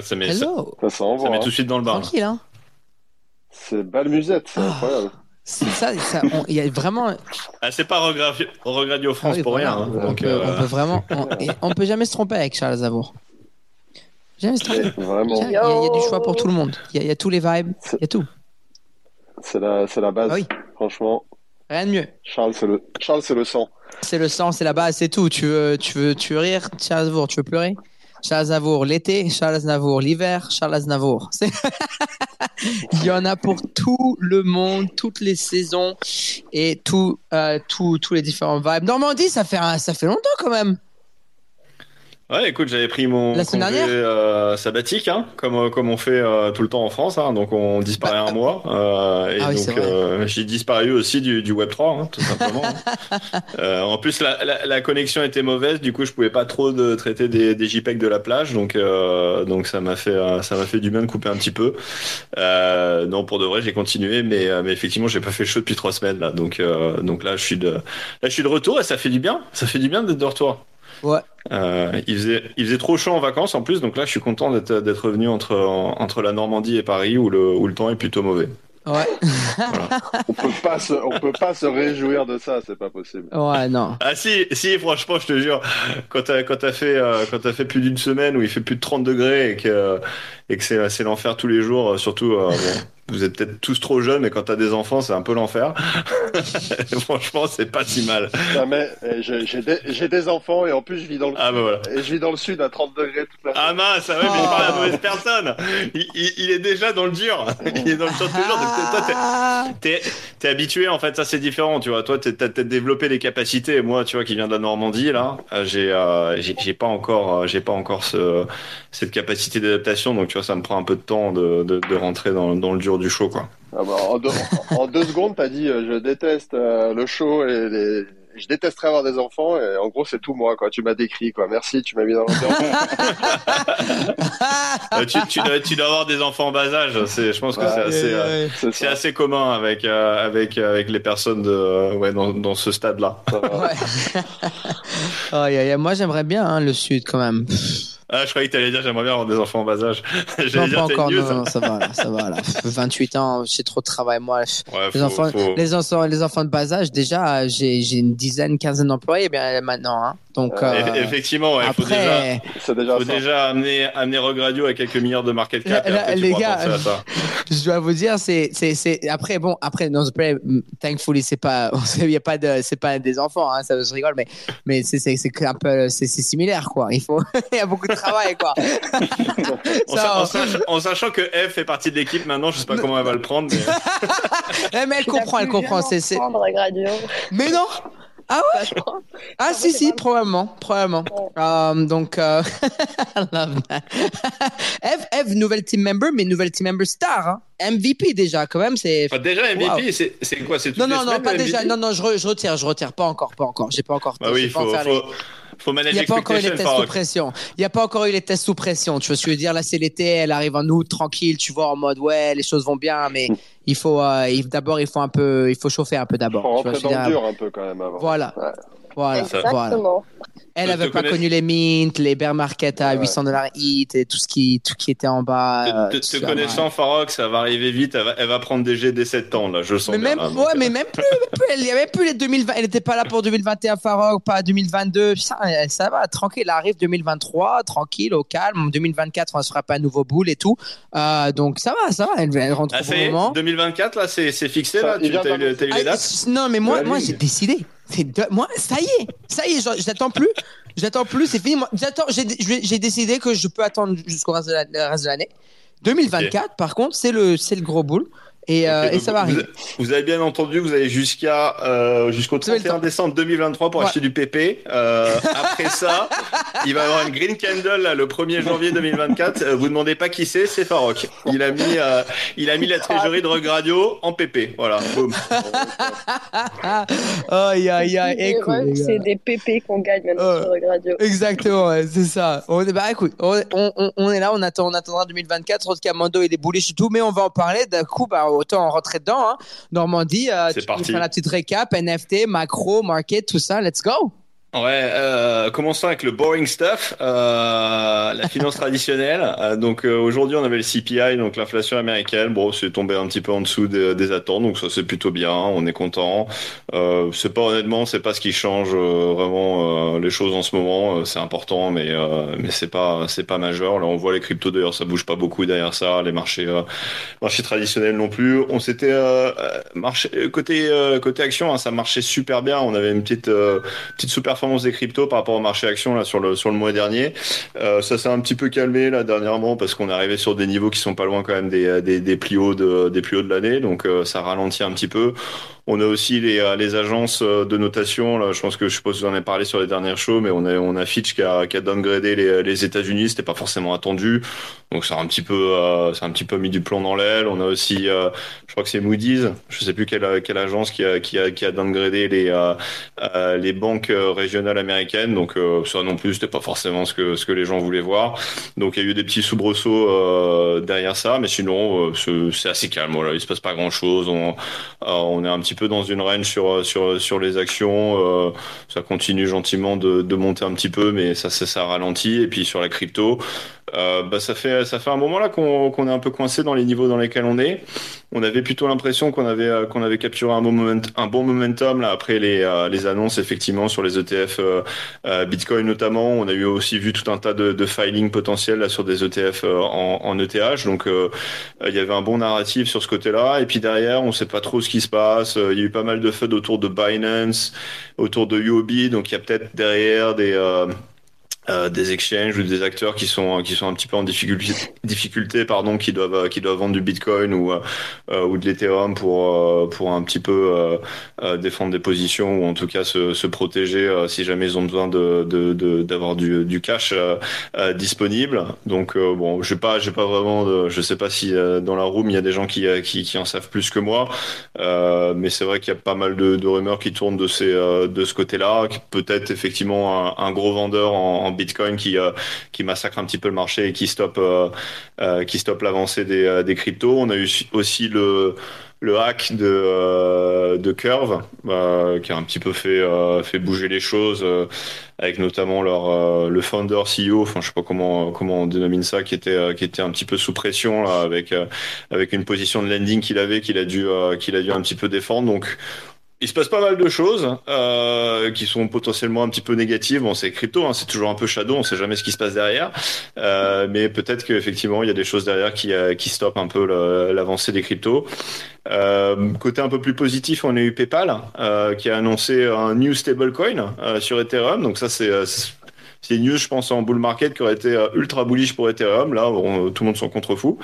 Ah. Hello. Ça met, ça, Hello. Ça ça met hein. tout de suite dans le bar. Tranquille, hein. C'est balle musette, c'est Ah. incroyable. C'est ça, ça- on- il y a vraiment. Ah, c'est pas Regradio Regradio France Ah oui, pour rien. hein. On, Donc, peut, euh, on peut vraiment. On, et on peut jamais se tromper avec Charles Aznavour. Jamais se tromper. Vraiment. Il y, a, il y a du choix pour tout le monde. Il y a, il y a tous les vibes. Il y a tout. C'est la, c'est la base. Ah oui. Franchement, Rien de mieux. Charles, c'est le, Charles, c'est le sang. C'est le sang, c'est la base, c'est tout. Tu veux, tu veux, tu veux rire, Charles Aznavour. Tu veux pleurer, Charles Aznavour. L'été, Charles Aznavour. L'hiver, Charles Aznavour. Il y en a pour tout le monde, toutes les saisons et tout, euh, tout- tous les différents vibes. Normandie, ça fait, ça fait longtemps quand même. Ouais, écoute, j'avais pris mon La semaine congé euh, sabbatique, hein, comme, euh, comme on fait euh, tout le temps en France. hein, donc on disparaît Bah, un mois. euh, et ah oui, donc vrai. euh, j'ai disparu aussi du, du Web 3, hein, tout simplement. Euh, en plus, la, la, la connexion était mauvaise, du coup, je pouvais pas trop de traiter des, des JPEG de la plage, donc euh, donc ça m'a fait ça m'a fait du bien de couper un petit peu. Euh, non, pour de vrai, j'ai continué, mais mais effectivement, j'ai pas fait le show depuis trois semaines là, donc euh, donc là, je suis de là, je suis de retour et ça fait du bien. Ça fait du bien d'être de retour. Ouais. Euh, il faisait il faisait trop chaud en vacances en plus, donc là, je suis content d'être revenu entre entre la Normandie et Paris où le où le temps est plutôt mauvais. Ouais. On peut pas se, on peut pas se réjouir de ça, c'est pas possible. Ouais, non. Ah si, si, franchement, je te jure, quand t'as quand fait euh, quand fait plus d'une semaine où il fait plus de 30 degrés et que et que c'est l'enfer tous les jours, euh, surtout euh, bon, vous êtes peut-être tous trop jeunes, mais quand t'as des enfants, c'est un peu l'enfer. franchement, c'est pas si mal. Non, mais j'ai des, enfants et en plus je vis dans le Ah bah voilà. et je vis dans le sud à 30 degrés toute la Ah mince, ah ouais, mais je parle à la mauvaise personne. Il, il- il est déjà dans le dur. Il est dans le dur toujours. Donc toi, t'es- Ah. T'es habitué en fait, ça c'est différent, tu vois. Toi, t'as peut-être développé les capacités. Moi, tu vois, qui viens de la Normandie là, euh, j'ai euh, j'ai pas encore, euh, j'ai pas encore ce, cette capacité d'adaptation. Donc tu vois, ça me prend un peu de temps de, de, de rentrer dans, dans le dur du show, quoi. Ah bah, en, deux, en deux secondes, t'as dit euh, je déteste euh, le show et les... je détesterais avoir des enfants et en gros c'est tout moi quoi. Tu m'as décrit quoi. Merci, tu m'as mis dans l'ambiance. Euh, tu, tu, dois, tu dois avoir des enfants en bas âge. C'est, je pense que Ouais. c'est assez, Ouais, ouais. C'est c'est ça. assez commun avec euh, avec avec les personnes de, euh, ouais, dans, dans ce stade-là. aïe. Moi, j'aimerais bien hein, le sud quand même. Ah, je croyais que t'allais dire j'aimerais bien avoir des enfants en bas âge. Non, dire pas encore. news. Non, non, ça va, là, ça va. Là. 28 ans, j'ai trop de travail. Moi, Ouais, les faut- enfants, faut- les enfants, les enfants de bas âge, déjà, j'ai j'ai une dizaine, quinzaine d'employés bien maintenant. Hein. Donc Euh, euh, Eff- Effectivement, ouais, faut déjà, après, déjà faut déjà amener, amener Rogue Radio à quelques milliards de market cap. Là, après, les gars, penser à ça. je dois vous dire, c'est, après bon, après non, c'est pas- thankfully, c'est pas, il y a pas de, c'est pas des enfants, hein, ça je rigole, mais, mais c'est, c'est, c'est un peu, c'est, similaire quoi. Il faut, il y a beaucoup de travail quoi. En, Ça, sa- en sach- en sachant que F fait partie de l'équipe maintenant, je sais pas comment elle va le prendre, mais Eh, mais elle comprend, elle comprend. C'est, c'est... Mais non. Ah ouais. Bah, je crois. Ah Ah, si ouais, si, probablement, probablement. Euh, donc, euh... I love that. Eve, Eve, nouvelle team member, mais nouvelle team member star, hein. MVP déjà quand même, c'est. Enfin, déjà MVP, Wow. c'est c'est quoi C'est Non non non, pas déjà. MVP Non non, je, re- je retire, je retire, pas encore, pas encore. J'ai pas encore. Bah oui, il pas faut, encore les- faut, faut Il n'y a pas encore eu les tests sous pression. Il n'y a pas encore eu les tests sous pression. Tu vois ce que je veux dire? Là, c'est l'été, elle arrive en août, tranquille, tu vois, en mode ouais, les choses vont bien, mais il faut euh, il- d'abord, il faut un peu, il faut chauffer un peu Faut d'abord. Rentrer dans le dire? dur un peu quand même avant. Voilà. Ouais. Voilà, Ça. voilà. Elle Je avait te pas connais- connu les mint, les bear market à Ouais. 800 dollars hit et tout ce qui, tout qui était en bas. Te, euh, te- ça, connaissant, Farok, ça va arriver vite. Elle va, elle va prendre des G dès 7 ans, là, je sens Mais bien, même, ouais, euh, mais même plus, même plus, elle avait plus les 2020, elle était pas là pour 2021 Farok, pas 2022. Putain, elle- ça va, tranquille, elle arrive 2023, tranquille, au calme. En 2024, on se fera pas un nouveau boule et tout. Euh, donc ça va, ça va, elle, elle rentre Ah, au ça moment. 2024, là, c'est fixé, Ça, là Tu as eu, t'as eu les Ah, dates non, mais moi, moi j'ai décidé. C'est de- moi, ça y est, ça y est, j'en- j'attends plus. J'attends plus, c'est fini. J'ai, décidé que je peux attendre jusqu'au reste de la- l'année. 2024, par contre, c'est le, c'est le gros boule. Et, euh, et ça va vous, arriver. vous avez bien entendu, vous avez jusqu'à euh, jusqu'au Vous avez le 31 temps. décembre 2023 pour Ouais. acheter du PP. Euh, après ça, il va y avoir une green candle là, le 1er janvier 2024. Euh, vous demandez pas qui c'est, c'est Farok. Il a mis euh, il a mis la trésorerie de Rogue Radio en PP. Voilà, boum. Ah, aïe, aïe, aïe, C'est les des pépés qu'on gagne maintenant Euh. sur radio. Exactement, ouais, c'est ça. On est, bah écoute, on, on, on est là, on attend, on attendra 2024. Rose Camando, il est bullish et tout, mais on va en parler. D'un coup, bah, autant en rentrer dedans. Hein. Normandie, euh, tu parti. peux faire la petite récap, NFT, macro, market, tout ça. Let's go. Ouais, euh, commençons avec le boring stuff, euh, la finance traditionnelle. Euh, donc euh, aujourd'hui, on avait le CPI, donc l'inflation américaine. Bon, c'est tombé un petit peu en dessous des, des attentes, donc ça c'est plutôt bien. On est content. Euh, c'est pas honnêtement, c'est pas ce qui change euh, vraiment les choses en ce moment. c'est important, mais mais c'est pas c'est pas majeur. Là, on voit les cryptos d'ailleurs, ça bouge pas beaucoup derrière ça. Les marchés marchés traditionnels non plus. On s'était marché côté côté action, hein, ça marchait super bien. On avait une petite petite super des cryptos par rapport au marché action là sur le sur le mois dernier. Euh, ça s'est un petit peu calmé là dernièrement parce qu'on est arrivé sur des niveaux qui sont pas loin quand même des des, des plus hauts de des plus hauts de l'année, donc euh, ça ralentit un petit peu. On a aussi les, euh, agences euh, de notation. Je pense que je suppose que vous en avez parlé sur les dernières shows, mais on a, on a Fitch qui a, qui a downgradé les, États-Unis. C'était pas forcément attendu. Donc ça a un petit peu, euh, un petit peu mis du plomb dans l'aile. On a aussi, euh, je crois que c'est Moody's. Je sais plus quelle, agence qui a, qui a, qui a downgradé les, les banques régionales américaines. Donc ça non plus, c'était pas forcément ce que, ce que les gens voulaient voir. Donc il y a eu des petits soubresauts derrière ça, mais sinon c'est assez calme. Voilà, il se passe pas grand chose. On, on est un petit peu dans une range sur sur sur les actions. Euh, ça continue gentiment de, de monter un petit peu, mais ça ça, ça ralentit. Et puis sur la crypto, euh, bah, ça fait ça fait un moment là qu'on qu'on est un peu coincé dans les niveaux dans lesquels on est. On avait plutôt l'impression qu'on avait euh, qu'on avait capturé un bon moment, un bon momentum là après les euh, les annonces effectivement sur les ETF euh, Bitcoin notamment. On a eu aussi vu tout un tas de, de filing potentiels là sur des ETF en, ETH. Donc il y avait un bon narratif sur ce côté-là. Et puis derrière, on sait pas trop ce qui se passe. Il y a eu pas mal de FUD autour de Binance, autour de UOB. Donc il y a peut-être derrière des euh, des exchanges ou des acteurs qui sont qui sont un petit peu en difficulté difficulté pardon qui doivent qui doivent vendre du Bitcoin ou euh, ou de l'Ethereum pour euh, pour un petit peu défendre des positions ou en tout cas se, se protéger si jamais ils ont besoin de d'avoir du, cash disponible. Donc bon je pas j'ai pas vraiment je sais pas si dans la room il y a des gens qui qui, en savent plus que moi mais c'est vrai qu'il y a pas mal de, rumeurs qui tournent de ces de ce côté là peut-être effectivement un, un, gros vendeur en, en Bitcoin qui euh, qui massacre un petit peu le marché et qui stoppe euh, euh, qui stoppe l'avancée des, des cryptos. On a eu aussi le le hack de, de Curve, qui a un petit peu fait, fait bouger les choses, avec notamment leur, le founder CEO, enfin je sais pas comment, comment on dénomine ça, qui était, qui était un petit peu sous pression avec, avec une position de landing qu'il avait, qu'il a dû, qu'il a dû un petit peu défendre. Donc il se passe pas mal de choses euh, qui sont potentiellement un petit peu négatives. Bon, c'est crypto, hein, c'est toujours un peu shadow, on sait jamais ce qui se passe derrière. Euh, mais peut-être qu'effectivement, il y a des choses derrière qui, euh, qui stoppent un peu l'avancée des cryptos. Euh, côté un peu plus positif, on a eu PayPal euh, qui a annoncé un new stablecoin euh, sur Ethereum. Donc ça, c'est c'est une news, je pense, en bull market qui aurait été euh, ultra bullish pour Ethereum. Là, tout le monde s'en contrefou.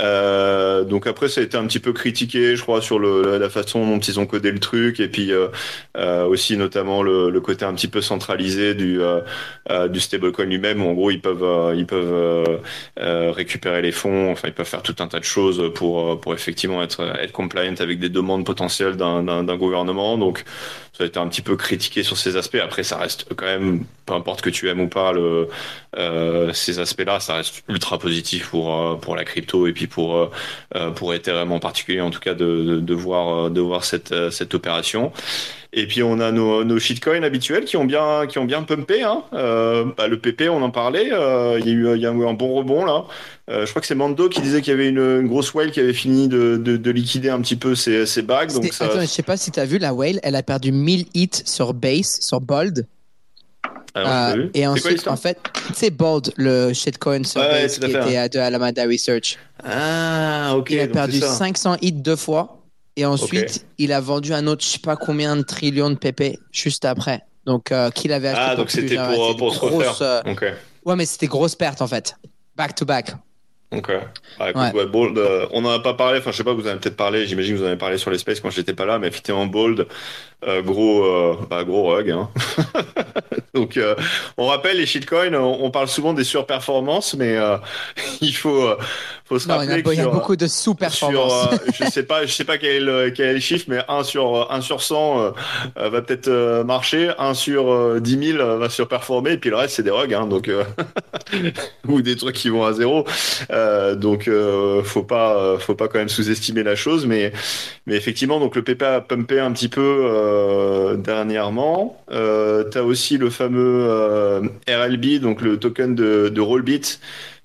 Euh, donc après, ça a été un petit peu critiqué, je crois, sur la façon dont ils ont codé le truc, et puis euh, euh aussi notamment le, côté un petit peu centralisé du euh, stablecoin lui-même. En gros, ils peuvent ils peuvent récupérer les fonds. Enfin, ils peuvent faire tout un tas de choses pour pour effectivement être être compliant avec des demandes potentielles d'un gouvernement. Donc ça a été un petit peu critiqué sur ces aspects. Après, ça reste quand même, peu importe que tu aimes ou pas le, euh, ces aspects-là, ça reste ultra positif pour euh, pour la crypto et puis pour euh, pour Ethereum en particulier, en tout cas de, de, voir de voir cette cette opération. Et puis on a nos, nos shitcoins habituels qui ont bien qui ont bien pumpé. Hein. Euh, bah, le PP, on en parlait. Euh, il y a eu il y a eu un bon rebond là. Euh, je crois que c'est Mando qui disait qu'il y avait une, une, grosse whale qui avait fini de, de, de liquider un petit peu ses, ses bagues. Donc ça... Attends, je sais pas si tu as vu la whale, elle a perdu 1000 hits sur base, sur Bold. Alors, euh, et ensuite, en fait, c'est Bold, le shitcoin sur ouais, base qui était à, de Alameda Research. Ah, ok. Il a perdu 500 hits deux fois. Et ensuite, okay. il a vendu un autre, je sais pas combien de trillions de PP juste après. Donc, euh, qu'il avait acheté. Ah, donc c'était pour, pour se refaire. Euh... Okay. Ouais, mais c'était grosse perte en fait. Back to back. Ok. Ah, écoute, ouais. Ouais, Bold, euh, on n'en a pas parlé, enfin je sais pas, vous en avez peut-être parlé, j'imagine que vous en avez parlé sur les spaces quand j'étais pas là, mais effectivement Bold, euh, gros, euh, bah, gros rug. Hein. Donc euh, on rappelle les shitcoins, on, on, parle souvent des surperformances, mais il faut, faut se non, rappeler il y a, il y a beaucoup de sous-performances. je sais pas, je sais pas quel, est quel est le chiffre, mais 1 sur 1 sur 100 va peut-être marcher, 1 sur 10 000 va surperformer, et puis le reste c'est des rugs, hein, donc ou des trucs qui vont à zéro. Euh, donc euh, faut pas faut pas quand même sous-estimer la chose mais mais effectivement donc le PP a pumpé un petit peu dernièrement. tu as aussi le fameux RLB, donc le token de, de Rollbit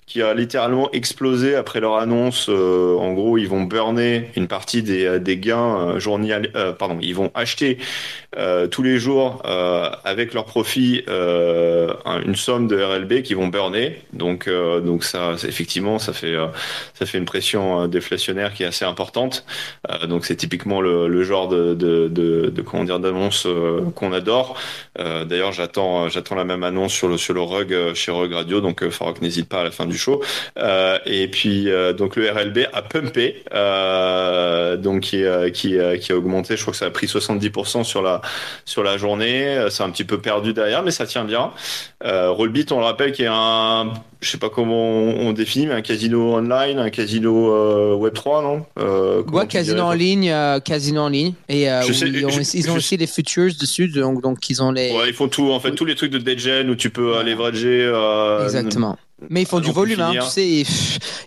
qui a littéralement explosé après leur annonce. Euh, en gros, ils vont burner une partie des, euh, gains euh, journaliers. Euh, pardon, ils vont acheter tous les jours avec leur profit une somme de RLB qui vont burner. Donc, donc ça, effectivement, ça fait ça fait une pression déflationnaire qui est assez importante. donc, c'est typiquement le, genre de, de, comment dire d'annonce qu'on adore. D'ailleurs, j'attends j'attends la même annonce sur le sur le rug chez Rug Radio. Donc, Farok n'hésite pas à la fin du chaud. Euh, et puis euh, donc le RLB a pumpé, euh, donc qui, qui, qui a augmenté. Je crois que ça a pris 70% sur la sur la journée. C'est un petit peu perdu derrière, mais ça tient bien. Rollbit, on le rappelle, qui est un je sais pas comment on, définit, mais un casino online, un casino Web 3, non? Euh, Ouais, casino en ligne, casino en ligne. Et ils, ont, aussi les futures dessus, donc, donc ils ont les. Ouais, ils font tout, en fait, tous les trucs de Deadgen où tu peux aller leverager. Exactement. Mais ils font du volume, hein, tu sais.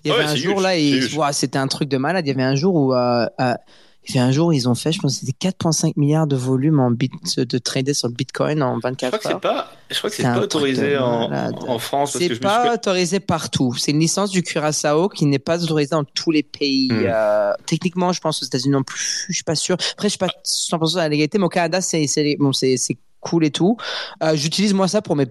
Il y avait un jour là, et c'était un truc de malade. Il y avait un jour où, euh, euh, il y avait un jour ils ont fait, je pense, c'était 4,5 milliards de volume en bit de trader sur le Bitcoin en 24 je crois Que pas, je crois que c'est pas autorisé en, en, France. C'est pas autorisé partout. C'est une licence du Curaçao qui n'est pas autorisée dans tous les pays. Hmm. Euh, techniquement, je pense aux États-Unis non plus. Je suis pas sûr. Après, je suis pas 100% à la légalité, mais au Canada, c'est bon, c'est cool et tout. Euh, j'utilise moi ça pour mes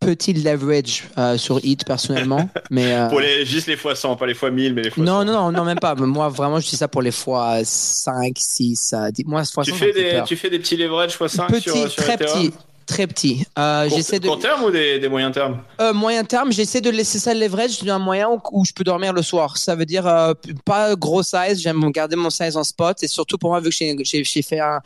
petits leverage euh, sur Hit personnellement. mais, euh, Pour les, juste les fois 100, pas les fois 1000, mais les fois non, 100. Non, non, non, même pas. moi, vraiment, j'utilise ça pour les fois 5, 6, 10. Moi, fois tu, fais des, tu fais des petits leverage fois 5 petit, sur, sur très petit très petit. Euh, j'essaie de court terme ou des, des moyens termes? Euh, Moyen terme, j'essaie de laisser ça le leverage d'un moyen où, je peux dormir le soir. Ça veut dire euh, pas gros size, j'aime garder mon size en spot et surtout pour moi vu que j'ai fait un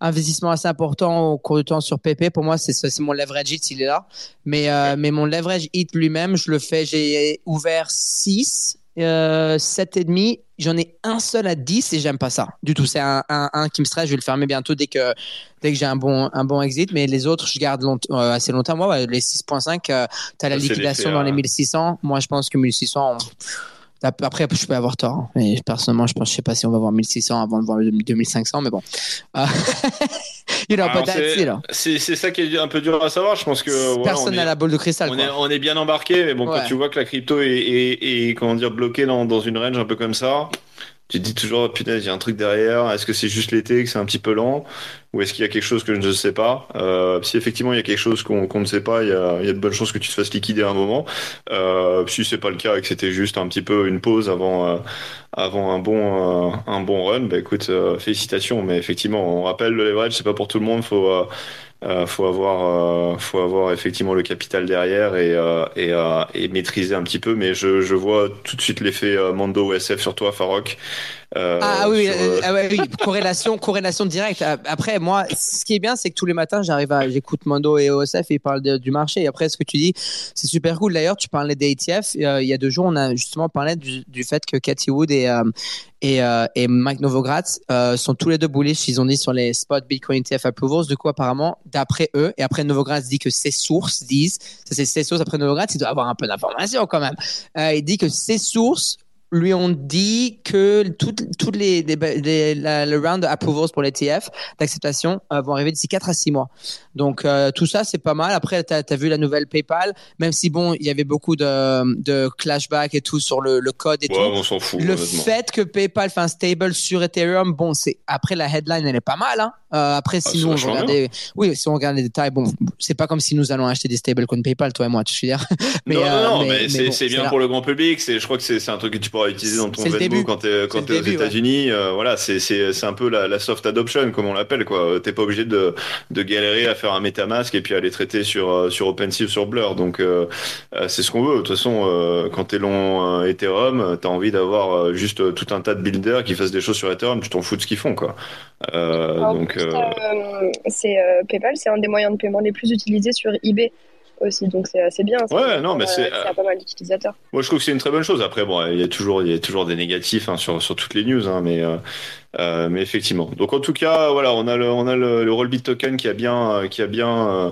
investissement assez important au cours du temps sur PP, pour moi c'est mon leverage hit il est là. Mais euh, mais mon leverage hit lui-même, je le fais, j'ai ouvert 6 euh, 7,5. J'en ai un seul à 10 et j'aime pas ça du tout. C'est un, un, qui me stresse. Je vais le fermer bientôt dès que, dès que j'ai un bon, un bon exit. Mais les autres, je garde euh, assez longtemps. Moi, les 6,5, tu as la liquidation dans les 1600. Moi, je pense que 1600, après, je peux avoir tort. Hein. Mais personnellement, je pense, je sais pas si on va voir 1600 avant de voir 2500, mais bon. Euh, c'est ça qui est un peu dur à savoir. Je pense que personne n'a la boule de cristal. On, Est, on est, bien embarqué, mais bon, quand tu vois que la crypto est, est, comment dire bloquée dans, dans une range un peu comme ça, tu dis toujours, punaise, il y a un truc derrière. Est-ce que c'est juste l'été, que c'est un petit peu lent? Ou est-ce qu'il y a quelque chose que je ne sais pas? Euh, Si effectivement il y a quelque chose qu'on ne sait pas, il y, a, de bonnes chances que tu te fasses liquider à un moment. Euh, si c'est pas le cas et que c'était juste un petit peu une pause avant, euh, avant un, bon, euh, un bon run, bah écoute, euh, félicitations. Mais effectivement, on rappelle le leverage, c'est pas pour tout le monde. Faut euh, faut avoir, euh, faut avoir effectivement le capital derrière et, euh, et, et, maîtriser un petit peu. Mais je, je vois tout de suite l'effet Mando SF sur toi, Farok. Ah oui, ah oui, corrélation, corrélation directe. Après, moi, ce qui est bien, c'est que tous les matins, j'arrive à, j'écoute Mando et OSF et ils parlent du marché. Et après, ce que tu dis, c'est super cool. D'ailleurs, tu parlais des ETF. il y a deux jours, on a justement parlé du, du fait que Cathy Wood et et, euh, et Mike Novogratz euh, sont tous les deux bullish. Ils ont dit sur les spot Bitcoin ETF approvals. De quoi apparemment, d'après eux, et après Novogratz dit que ses sources disent, ça c'est ses sources. Après Novogratz, il doit avoir un peu d'informations quand même. Euh, il dit que ses sources lui ont dit que toutes toutes les, les, le round approvals pour l'ETF d'acceptation euh, vont arriver d'ici 4 à 6 mois. Donc euh, tout ça c'est pas mal. Après tu as, vu la nouvelle PayPal, même si bon, il y avait beaucoup de, de clashback et tout sur le, le code et ouais, tout. On s'en fout. Le fait que PayPal fait un stable sur Ethereum, bon, c'est après la headline elle est pas mal hein. Euh, après si ah, nous on regarde oui, si on regarde les détails, bon, c'est pas comme si nous allons acheter des stablecoins PayPal toi et moi, tu veux dire. mais, non, non, mais, mais c'est bien pour le grand public, c'est je crois que c'est un truc que tu pourras utiliser dans ton Venmo quand tu es, quand es aux États-Unis. Euh, voilà, c'est un peu la, la, soft adoption, comme on l'appelle. quoi. T'es pas obligé de, de galérer à faire un MetaMask et puis à les traiter sur, euh, sur OpenSea ou sur Blur. Donc, euh, c'est ce qu'on veut. De toute façon, quand tu es long Ethereum, tu as envie d'avoir juste tout un tas de builders qui fassent des choses sur Ethereum. Tu t'en fous de ce qu'ils font. quoi. donc, c'est PayPal, c'est un des moyens de paiement les plus utilisés sur eBay aussi, donc c'est assez bien. Ouais, non, mais c'est. a pas mal d'utilisateurs. Moi, je trouve que c'est une très bonne chose. Après, bon, il y a toujours, il y a toujours des négatifs hein, sur, sur toutes les news, hein, mais, euh, euh, mais effectivement. Donc, en tout cas, voilà, on a le, on a le, le Rollbit token qui a bien, qui a bien euh,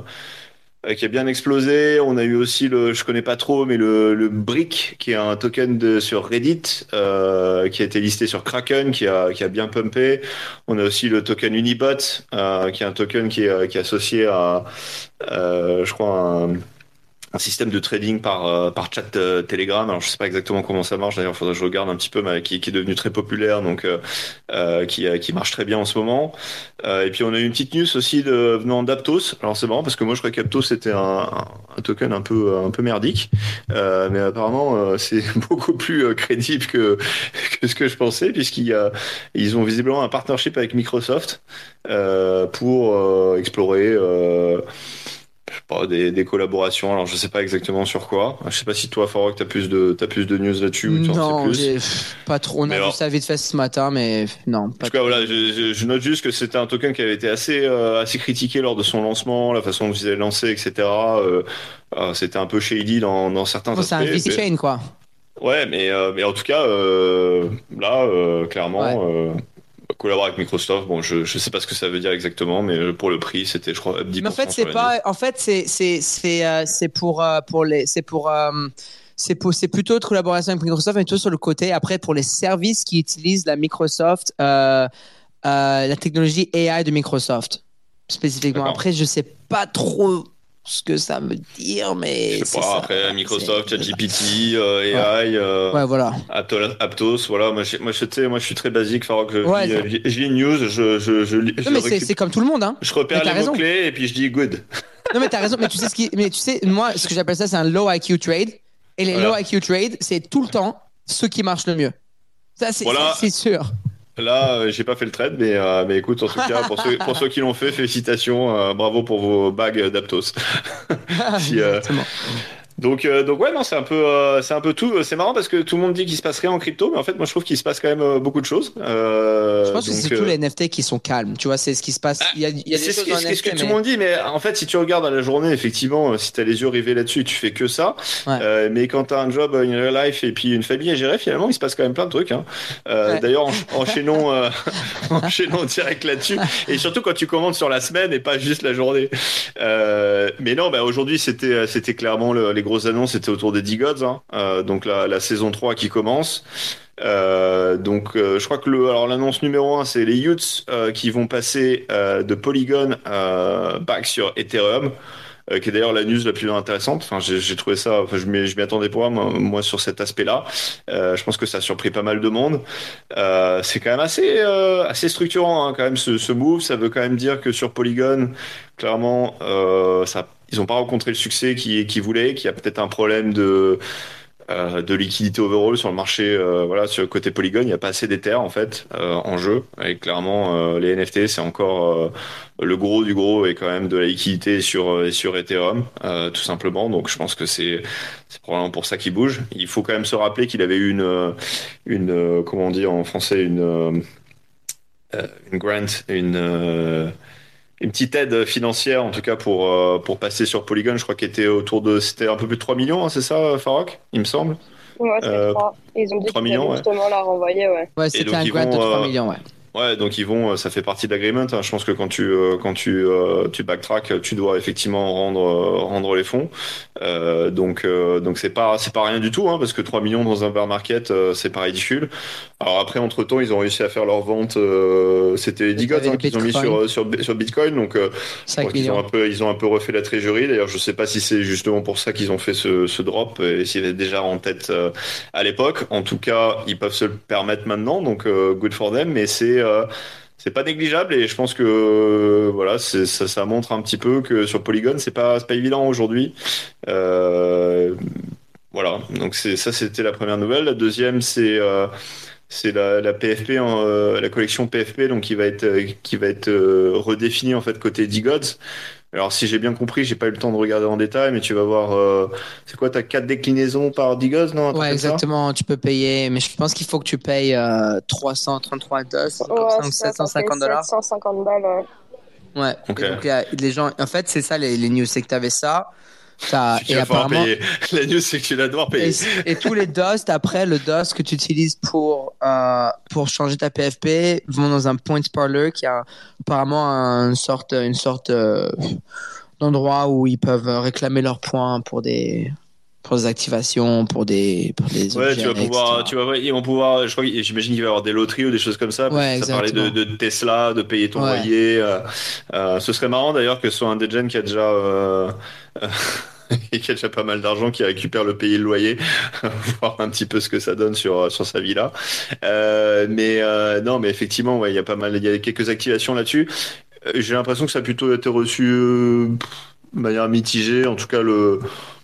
qui a bien explosé. On a eu aussi le, je connais pas trop, mais le, le Brick, qui est un token de, sur Reddit, euh, qui a été listé sur Kraken, qui a, qui a bien pumpé. On a aussi le token Unibot, euh, qui est un token qui est, qui est associé à, euh, je crois, un un système de trading par euh, par chat euh, Telegram. Alors je sais pas exactement comment ça marche. D'ailleurs, il faudrait que je regarde un petit peu, mais qui, qui est devenu très populaire, donc euh, euh qui qui marche très bien en ce moment. et puis on a eu une petite news aussi de venant d'Aptos. Alors c'est marrant parce que moi je croyais qu'Aptos c'était un, un, token un peu un peu merdique, mais apparemment c'est beaucoup plus crédible que que ce que je pensais puisqu'il y a ils ont visiblement un partnership avec Microsoft pour explorer pas, des, des, collaborations. Alors, je sais pas exactement sur quoi. Je sais pas si toi, Farok, t'as plus de, plus de news là-dessus ou tu Non, en sais plus. pas trop. On a vu ça vite fait ce matin, mais non. Pas en tout cas, voilà, je, je, note juste que c'était un token qui avait été assez, euh, assez critiqué lors de son lancement, la façon dont ils avaient lancé, etc. Euh, euh, c'était un peu shady dans, dans certains oh. C'est un VC chain, quoi. Ouais, mais, mais en tout cas, là, clairement. Ouais collaborer avec Microsoft. Bon, je je sais pas ce que ça veut dire exactement, mais pour le prix, c'était je crois 10%. Mais en fait, c'est pas. En fait, c'est c'est c'est euh, c'est pour euh, pour les c'est pour euh, c'est c'est plutôt de collaboration avec Microsoft, mais plutôt sur le côté. Après, pour les services qui utilisent la Microsoft, la technologie AI de Microsoft spécifiquement. Après, je sais pas trop ce que ça veut dire, mais. Je sais pas, après Microsoft, ChatGPT, euh, AI, euh, ouais, voilà. Aptos, voilà. Moi, je, moi, je, moi, je suis très basique, Farok. Je, ouais, lis, je, lis news, je, je, je, non, mais c'est comme tout le monde, hein. Je repère les mots-clés et puis je dis good. Non, mais t'as raison, mais tu sais ce qui, mais tu sais, moi, ce que j'appelle ça, c'est un low IQ trade. Et les low IQ trades, c'est tout le temps ceux qui marchent le mieux. Ça, c'est voilà. sûr. Là, euh, j'ai pas fait le trade, mais, euh, mais écoute, en tout cas, pour ceux, pour ceux qui l'ont fait, félicitations, euh, bravo pour vos bagues d'Aptos. si, donc, euh, donc ouais, non, c'est un peu, euh, c'est un peu tout. C'est marrant parce que tout le monde dit qu'il se passe rien en crypto, mais en fait, moi, je trouve qu'il se passe quand même euh, beaucoup de choses. je pense que c'est tous les NFT qui sont calmes. Tu vois, c'est ce qui se passe. Il y a, il y a des choses ce, NFT, ce que tout le monde dit, mais en fait, si tu regardes à la journée, effectivement, si t'as les yeux rivés là-dessus, tu fais que ça. Ouais. mais quand t'as un job, une real life et puis une famille à gérer, finalement, il se passe quand même plein de trucs. Hein. Ouais. D'ailleurs, enchaînons, enchaînons direct là-dessus. Et surtout quand tu commandes sur la semaine et pas juste la journée. mais non, bah, aujourd'hui, c'était, c'était clairement le, les grosses annonces c'était autour des D-Gods, hein. euh, donc la, saison 3 qui commence. Euh, donc euh, je crois que le alors l'annonce numéro 1 c'est les Utes qui vont passer de Polygon back sur Ethereum. qui est d'ailleurs la news la plus intéressante. Enfin, j'ai trouvé ça, enfin, je m'y attendais pas moi, moi, sur cet aspect-là. je pense que ça a surpris pas mal de monde. c'est quand même assez assez structurant hein, quand même ce, ce, move. Ça veut quand même dire que sur Polygon, clairement, ça ils n'ont pas rencontré le succès qu'ils qui voulaient, qu'il y a peut-être un problème de euh, liquidité overall sur le marché. Euh, voilà, sur le côté Polygon, il n'y a pas assez d'Ether en fait euh, en jeu. Et clairement, les NFT, c'est encore le gros du gros et quand même de la liquidité sur Ethereum, tout simplement. Donc, je pense que c'est c'est probablement pour ça qu'il bouge. Il faut quand même se rappeler qu'il avait eu une une comment on dit en français une une grant, une une petite aide financière en tout cas pour euh, pour passer sur Polygon. Je crois qu'il était autour de c'était un peu plus de 3 millions hein, c'est ça Farok il me semble? Ouais c'est euh, 3 ils ont dit 3 millions justement ouais. la renvoyer ouais. Ouais c'était un grant de 3 euh, millions ouais Ouais, donc ils vont, euh, ça fait partie de l'agreement. Hein. Je pense que quand tu euh, quand tu euh, tu backtrack, tu dois effectivement rendre rendre les fonds. Donc donc c'est pas c'est pas rien du tout, hein, parce que 3 millions dans un bear market, c'est pas ridicule. Alors après, entre temps, ils ont réussi à faire leur vente. C'était les hein, qu'ils ont mis sur sur sur Bitcoin, donc ils ont un peu ils ont un peu refait la trésorerie. D'ailleurs, je sais pas si c'est justement pour ça qu'ils ont fait ce, ce drop et s'ils étaient déjà en tête à l'époque. En tout cas, ils peuvent se le permettre maintenant, donc good for them. Mais c'est c'est pas négligeable et je pense que euh, voilà ça, ça, montre un petit peu que sur Polygon c'est pas pas évident aujourd'hui. Euh, voilà. Donc c'est ça c'était la première nouvelle. La deuxième c'est euh, c'est la, PFP la collection PFP donc qui va être qui va être redéfinie en fait côté D-Gods alors si j'ai bien compris, j'ai pas eu le temps de regarder en détail, mais tu vas voir, euh, c'est quoi, t'as quatre déclinaisons par Digos, non Ouais, exactement. Tu peux payer, mais je pense qu'il faut que tu payes euh, 333 dos, ouais, 750 dollars. 750 balles. Ouais. ouais. Okay. Donc les gens, en fait, c'est ça les, les news, c'est que t'avais ça. Ça, et apparemment, payer. La news, c'est que tu vas devoir payer. Et, et tous les DOS, après, le DOS que tu utilises pour, euh, pour changer ta PFP vont dans un points parlor qui a apparemment une sorte, une sorte, euh, d'endroits où ils peuvent réclamer leurs points pour des pour des activations, pour des pour des Ouais, objets, tu vas pouvoir, etc. tu vas, ils vont pouvoir, je crois, j'imagine qu'il va y avoir des loteries ou des choses comme ça. Ouais, ça parlait de, de Tesla, de payer ton Ouais. loyer. euh, euh, ce serait marrant d'ailleurs que ce soit un Degen qui a déjà, euh, et qui a déjà pas mal d'argent, qui récupère le payer le loyer, voir un petit peu ce que ça donne sur sur sa villa. Mais non, mais effectivement, ouais, il y a pas mal, il y a quelques activations là-dessus. J'ai l'impression que ça a plutôt été reçu de manière mitigée. En tout cas, le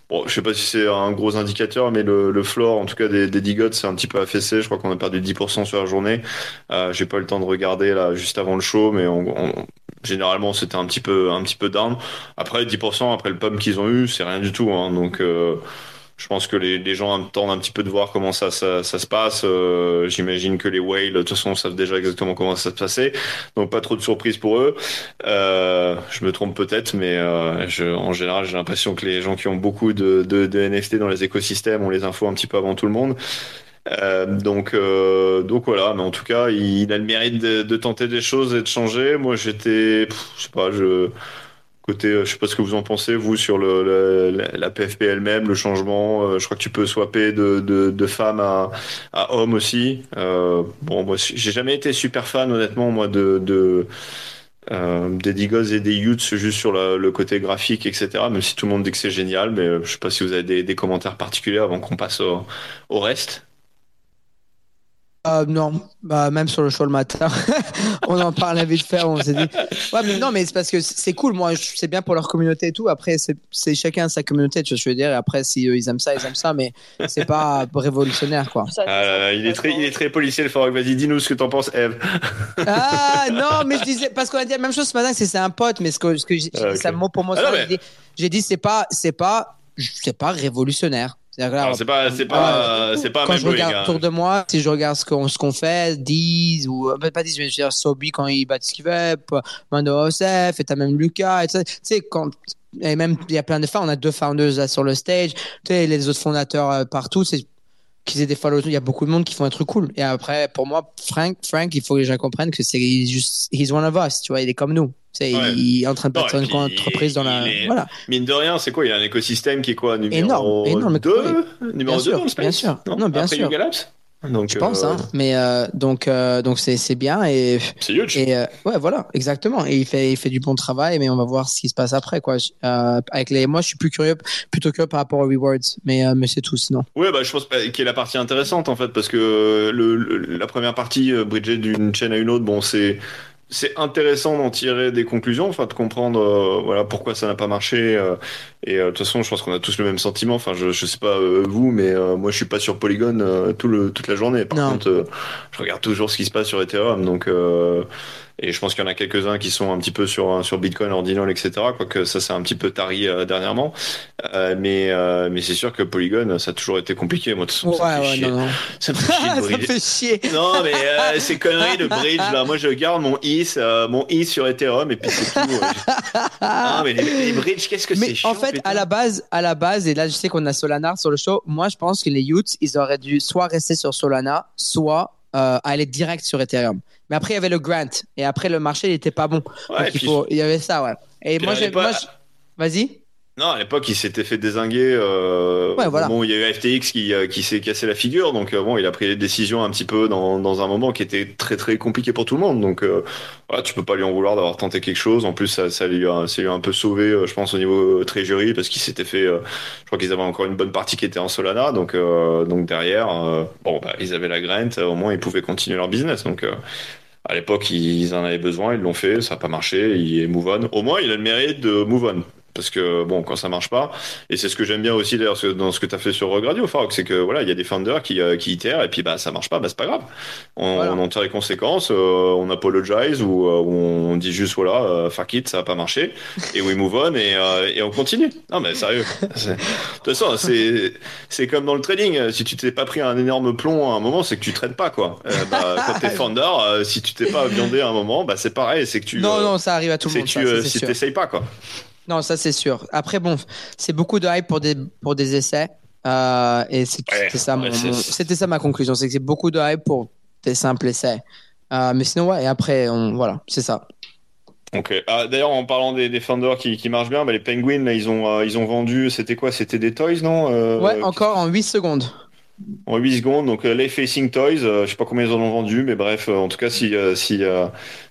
Bon, je sais pas si c'est un gros indicateur, mais le, le floor, en tout cas des, des digots, c'est un petit peu affaissé. Je crois qu'on a perdu 10% sur la journée. Euh, j'ai pas eu le temps de regarder là juste avant le show, mais généralement c'était un petit peu un petit peu down. Après 10% après le pump qu'ils ont eu, c'est rien du tout. Hein, donc euh, je pense que les, gens attendent un petit peu de voir comment ça ça, ça se passe. Euh, J'imagine que les whales de toute façon savent déjà exactement comment ça se passait, donc pas trop de surprises pour eux. Euh, je me trompe peut-être, mais euh, je, en général, j'ai l'impression que les gens qui ont beaucoup de, de, de NFT dans les écosystèmes ont les infos un petit peu avant tout le monde. Euh, donc, euh, donc voilà, mais en tout cas, il, a le mérite de, de tenter des choses et de changer. Moi, j'étais, je sais pas, je côté, euh, je sais pas ce que vous en pensez vous sur le, le- la, PFP elle-même, le changement. Euh, je crois que tu peux swapper de, de, de femme à, à homme aussi. Euh, bon, moi, j'ai jamais été super fan, honnêtement, moi, de, de euh, des Digos et des Utes juste sur la- le côté graphique, etc. Même si tout le monde dit que c'est génial, mais euh, je sais pas si vous avez des, des commentaires particuliers avant qu'on passe au, au reste. Euh, non, bah, même sur le show le matin, on en parlait vite fait, on s'est dit. Ouais, mais non, mais c'est parce que c'est cool, moi, c'est bien pour leur communauté et tout. Après, c'est chacun sa communauté, tu vois je veux dire. Après, si eux, ils aiment ça, ils aiment ça, mais c'est pas révolutionnaire, quoi. Ça, Ah là là, il est très, il est très policier le Farok. Vas-y, dis-nous ce que t'en penses, Eve. Ah non, mais je disais parce qu'on a dit la même chose ce matin, c'est c'est un pote, mais ce que, ce que Ah, ça pour mot, Ah, j'ai dit, dit c'est pas c'est pas c'est pas révolutionnaire. Alors, c'est pas, c'est pas, c'est pas quand je regarde hein. autour de moi, si je regarde ce qu'on ce qu'on fait, Diz ou euh, pas Diz, je veux dire Sobi quand il bat ce qu'il veut, P- Mando Osef, et t'as même Lucas, et tu sais- quand et même il y a plein de founders, on a deux founders là sur le stage, tu sais les autres fondateurs euh, partout, c'est qu'ils aient des followers, il y a beaucoup de monde qui font un truc cool. Et après pour moi Frank Frank, il faut que les gens comprennent que c'est juste he's one of us, tu vois, il est comme nous. Ouais. il est en train de bâtir une entreprise dans la est- voilà. Mine de rien, c'est quoi Il y a un écosystème qui est quoi Numéro Énorme, énorme, 2 Numéro Bien 2 sûr, dans le space bien sûr. Non, Non, bien Après sûr. Labs Donc, Je pense euh, hein, mais euh, donc euh, donc c'est c'est bien et C'est huge. Et euh, ouais, voilà, exactement. Et il fait, il fait du bon travail, mais on va voir ce qui se passe après, quoi. Euh, avec les, moi, je suis plus curieux, plutôt curieux par rapport aux rewards, mais, euh, mais c'est tout, sinon. Ouais, bah, je pense euh, qui est la partie intéressante en fait, parce que le, le- la première partie, euh, bridger d'une chaîne à une autre, bon, c'est c'est intéressant d'en tirer des conclusions, enfin de comprendre euh, voilà pourquoi ça n'a pas marché. euh, et euh, de toute façon, je pense qu'on a tous le même sentiment. Enfin, je je sais pas euh, vous, mais euh, moi je suis pas sur Polygon euh, tout le toute la journée. Par Non. contre, euh, je regarde toujours ce qui se passe sur Ethereum, donc. Et je pense qu'il y en a quelques-uns qui sont un petit peu sur sur Bitcoin, Ordinal, etc. Quoique ça c'est un petit peu tari euh, dernièrement. Euh, mais euh, mais c'est sûr que Polygon, ça a toujours été compliqué. Moi, de toute façon, ça me fait chier. Ça me fait chier. Non, mais ces conneries de bridge là, moi je garde mon ETH, euh, mon ETH sur Ethereum et puis c'est tout. Ah, mais les, les bridges, qu'est-ce que c'est en fait, à la base, à la base, et là, je sais qu'on a Solana sur le show. Moi, je pense que les youths, ils auraient dû soit rester sur Solana, soit euh, aller direct sur Ethereum. Mais après, il y avait le grant, et après, le marché, il était pas bon. Ouais, Donc, il, faut, il y avait ça, ouais. Et Puis moi, j'ai, je- vas-y. Non, à l'époque, il s'était fait désinguer. Euh, Ouais, voilà. Bon, il y a eu FTX qui, euh, qui s'est cassé la figure, donc euh, bon, il a pris des décisions un petit peu dans, dans un moment qui était très très compliqué pour tout le monde. Donc euh, voilà, tu peux pas lui en vouloir d'avoir tenté quelque chose. En plus, ça, ça lui a, ça lui a un peu sauvé, je pense, au niveau treasury, parce qu'il s'était fait. euh, je crois qu'ils avaient encore une bonne partie qui était en Solana, donc donc derrière, bon, bah, ils avaient la grant, au moins ils pouvaient continuer leur business. Donc à l'époque, ils en avaient besoin, ils l'ont fait, ça n'a pas marché, il est move on. Au moins, il a le mérite de move on. Parce que bon, quand ça marche pas, et c'est ce que j'aime bien aussi d'ailleurs dans ce que tu as fait sur Rug Radio, Farok, c'est que voilà, il y a des founders qui, euh, qui itèrent et puis bah ça marche pas, bah c'est pas grave. On, Voilà. on en tire les conséquences, euh, on apologize ou, euh, on dit juste voilà, euh, fuck it, ça a pas marché, et we move on et, euh, et on continue. Non mais sérieux. De toute façon, c'est c'est comme dans le trading. Si tu t'es pas pris un énorme plomb à un moment, c'est que tu trades pas quoi. Euh, bah, quand t'es founder, euh, si tu t'es pas viandé à un moment, bah c'est pareil, c'est que tu Non, euh, non, ça arrive à tout le monde. que tu, ça, euh, si t'essayes pas quoi. Non, ça c'est sûr. Après, bon, c'est beaucoup de hype pour des, pour des essais. Euh, et Ouais, c'était ça, mon- mon- ça ma conclusion. C'est que c'est beaucoup de hype pour des simples essais. Euh, mais sinon, ouais, et après, on, voilà, c'est ça. Ok. Ah, D'ailleurs, en parlant des, Fender qui, qui marchent bien, bah, les Penguins, là, ils ont, euh, ils ont vendu, c'était quoi? C'était des toys, non? Ouais, encore en 8 secondes. En 8 secondes, donc euh, les Facing Toys, euh, je sais pas combien ils en ont vendu, mais bref, euh, en tout cas, si si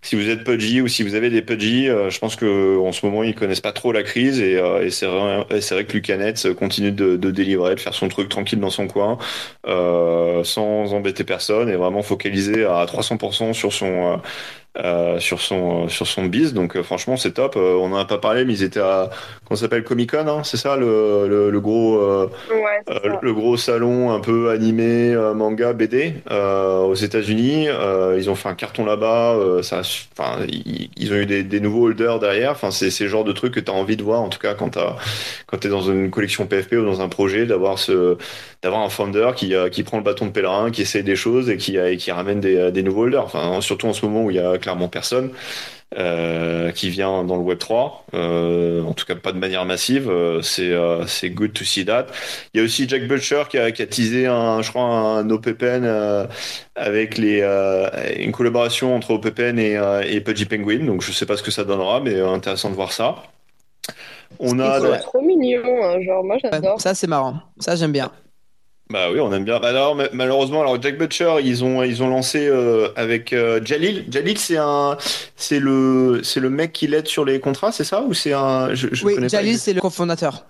si vous êtes pudgy ou si vous avez des pudgy, je pense que en ce moment ils connaissent pas trop la crise et, et c'est vrai, vrai que Lucanets continue de, de délivrer, de faire son truc tranquille dans son coin, euh, sans embêter personne et vraiment focalisé à 300% sur son euh, euh, sur son sur son biz. Donc euh, franchement, c'est top. Euh, on en a pas parlé, mais ils étaient à ça s'appelle Comic Con, hein, c'est ça le, le, le gros euh, Ouais, c'est euh, ça. le gros salon un peu animé, euh, manga, BD euh, aux États-Unis. Euh, ils ont fait un carton là-bas. euh, ça, enfin, ils, ils ont eu des, des nouveaux holders derrière. Enfin, c'est c'est le genre de truc que tu as envie de voir, en tout cas quand t'as quand t'es dans une collection PFP ou dans un projet, d'avoir ce d'avoir un founder qui euh, qui prend le bâton de pèlerin, qui essaie des choses et qui euh, et qui ramène des, des nouveaux holders. Enfin, surtout en ce moment où il y a clairement personne. euh, qui vient dans le Web 3, euh, en tout cas pas de manière massive. euh, c'est euh, c'est good to see that. Il y a aussi Jack Butcher qui a, qui a teasé un, je crois, un OPPN euh, avec les, euh, une collaboration entre OPPN et, euh, et Pudgy Penguin. Donc je sais pas ce que ça donnera, mais euh, intéressant de voir ça. On a, Ils sont trop mignons, hein, genre moi Ouais, j'adore. ça, c'est marrant. Ça, j'aime bien. Bah oui, on aime bien. Bah alors ma- malheureusement, alors Jack Butcher, ils ont ils ont lancé euh, avec euh, Jalil. Jalil, c'est un, c'est le c'est le mec qui l'aide sur les contrats, c'est ça? Ou c'est un, je, je Oui, connais Jalil, c'est le cofondateur.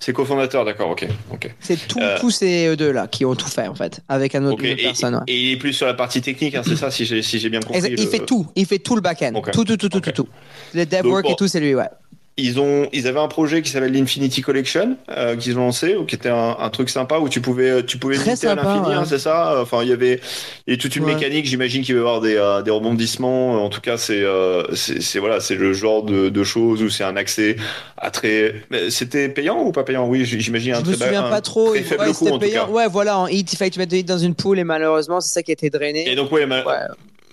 C'est cofondateur, d'accord, ok, ok. C'est tout- Euh. tous ces deux-là qui ont tout fait, en fait, avec un autre Ok, une autre et, personne. ouais. et il est plus sur la partie technique, hein, c'est ça, si j'ai si j'ai bien compris. Il le- fait tout, il fait tout le back-end. Tout, tout, tout, tout, tout, tout. Les dev Donc, work bon. et tout, c'est lui, ouais. Ils ont, ils avaient un projet qui s'appelle l'Infinity Collection euh, qu'ils ont lancé, ou qui était un, un truc sympa où tu pouvais, tu pouvais limiter à l'infini, ouais. hein, c'est ça? Enfin, il y avait, il y avait toute une Ouais. mécanique. J'imagine qu'il va y avoir des, euh, des rebondissements. En tout cas, c'est, euh, c'est, voilà, c'est le genre de, de choses où c'est un accès à très. C'était payant ou pas payant? Oui, j'imagine un Je très me souviens un pas trop. très faible ouais, coût, en tout payant. cas. Ouais, voilà, en hit, il fallait que tu mettes dans une pool et malheureusement, c'est ça qui a été drainé. Et donc, ouais, ma- Ouais.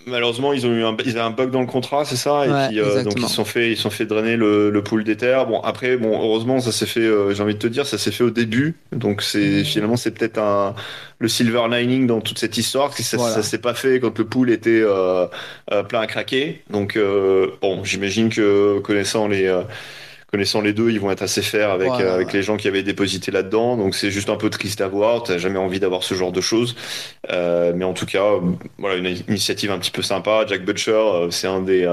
Malheureusement, ils ont eu un, ils avaient un bug dans le contrat, c'est ça, et Ouais, puis euh, donc ils sont fait, ils sont fait drainer le, le pool d'Ether. Bon, après, bon, heureusement, ça s'est fait. euh, J'ai envie de te dire, ça s'est fait au début, donc c'est finalement c'est peut-être un le silver lining dans toute cette histoire, parce que ça, Voilà. ça s'est pas fait quand le pool était euh, euh, plein à craquer. Donc euh, bon, j'imagine que connaissant les euh, Connaissant les deux, ils vont être assez fair avec, Voilà, euh, avec les gens qui avaient déposité là-dedans. Donc c'est juste un peu triste à voir. T'as jamais envie d'avoir ce genre de choses. Euh, mais en tout cas, euh, voilà, une initiative un petit peu sympa. Jack Butcher, c'est un des,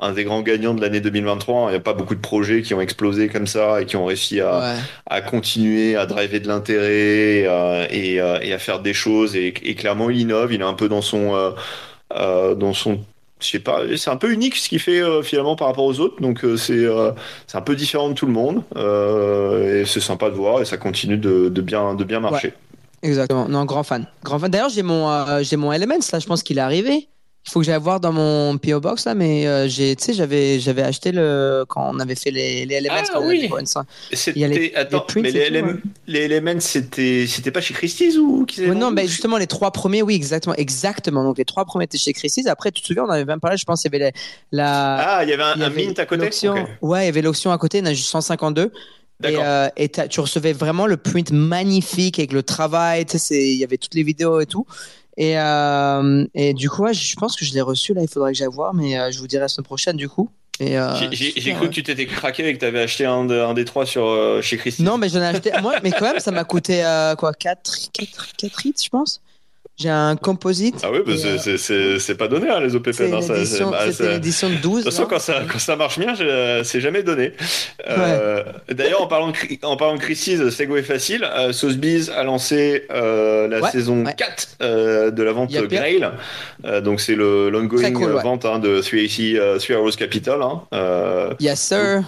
un des grands gagnants de l'année 2023. Il n'y a pas beaucoup de projets qui ont explosé comme ça et qui ont réussi à, Ouais. à continuer à driver de l'intérêt et, euh, et à faire des choses. Et, et clairement, il innove. Il est un peu dans son, euh, dans son, c'est un peu unique ce qu'il fait euh, finalement par rapport aux autres. Donc euh, c'est, euh, c'est un peu différent de tout le monde. Et c'est sympa de voir et ça continue de, bien, de bien marcher. Exactement. Non, grand fan. Grand fan. D'ailleurs, j'ai mon, j'ai mon Elements là. Je pense qu'il est arrivé. Il faut que j'aille voir dans mon PO box là, mais euh, j'ai, tu sais, j'avais, j'avais acheté le quand on avait fait les, les Elements. Ah, quand on avait oui. Il y a C'était, les- attends, les mais les, tout, LM ouais. les Elements, c'était, c'était pas chez Christie's ou qu'ils avaient Ouais, non, mais justement, les trois premiers, oui, exactement. Exactement. Donc, les trois premiers étaient chez Christie's. Après, tu te souviens, on avait même parlé, je pense, il y avait la. la Ah, il y avait un, mint à côté. l'option- Ok. Ouais, il y avait l'option à côté, il y en a juste 152. Et, D'accord. euh, et tu recevais vraiment le print magnifique avec le travail, tu sais, c'est- il y avait toutes les vidéos et tout. Et, euh, et du coup, ouais, je pense que je l'ai reçu là, il faudrait que j'aille voir, mais euh, je vous dirai la semaine prochaine du coup. Euh, J'ai- cru ouais. que tu t'étais craqué et que tu avais acheté un, de- un des trois sur, euh, chez Christie's. Non, mais j'en ai acheté. Moi, mais quand même, ça m'a coûté euh, quoi 4, 4, 4 hits, je pense. J'ai un composite. Ah oui, bah c'est- euh, c'est- pas donné, hein, les OPP. bah, C'était c'est- une édition de De 12. toute façon, quand ça, quand ça marche bien, je- c'est jamais donné. Euh, D'ailleurs, en parlant de, en parlant de Christie's, Segway facile, euh, Sotheby's a lancé euh, la Ouais, saison ouais. 4 euh, de la vente. Grail. Euh, donc, c'est le l'ongoing cool, euh, vente hein, de 3AC, euh, Three Arrows Capital. hein. Euh, Yes, sir.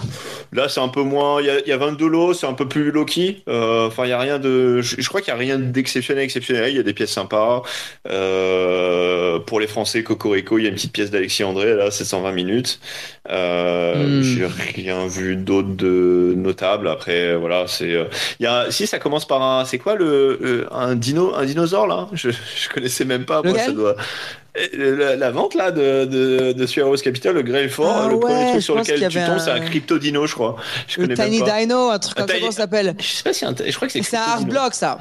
Là, c'est un peu moins. Il y a, il y a 22 lots, c'est un peu plus low-key. Euh, Enfin, il y a rien de. Je, je crois qu'il y a rien d'exceptionnel, exceptionnel. Il y a des pièces sympas. Euh, pour les Français, Cocorico, il y a une petite pièce d'Alexis André, là, 720 minutes. Euh, Hmm. J'ai rien vu d'autre de notable. Après, voilà, c'est. euh, Il y a. Si ça commence par un. C'est quoi le, un dino, un dinosaure là? Je, je connaissais même pas. Moi, Lequel ça doit. La, la vente là de de, de Capital, le Grey Fort, Ah le premier truc sur lequel tu tombes, c'est un crypto dino, je crois. Je Le connais même Tiny pas. Dino, un truc comme ça, comment ça s'appelle? Je sais pas si un- je crois que c'est C'est un hard block, ça.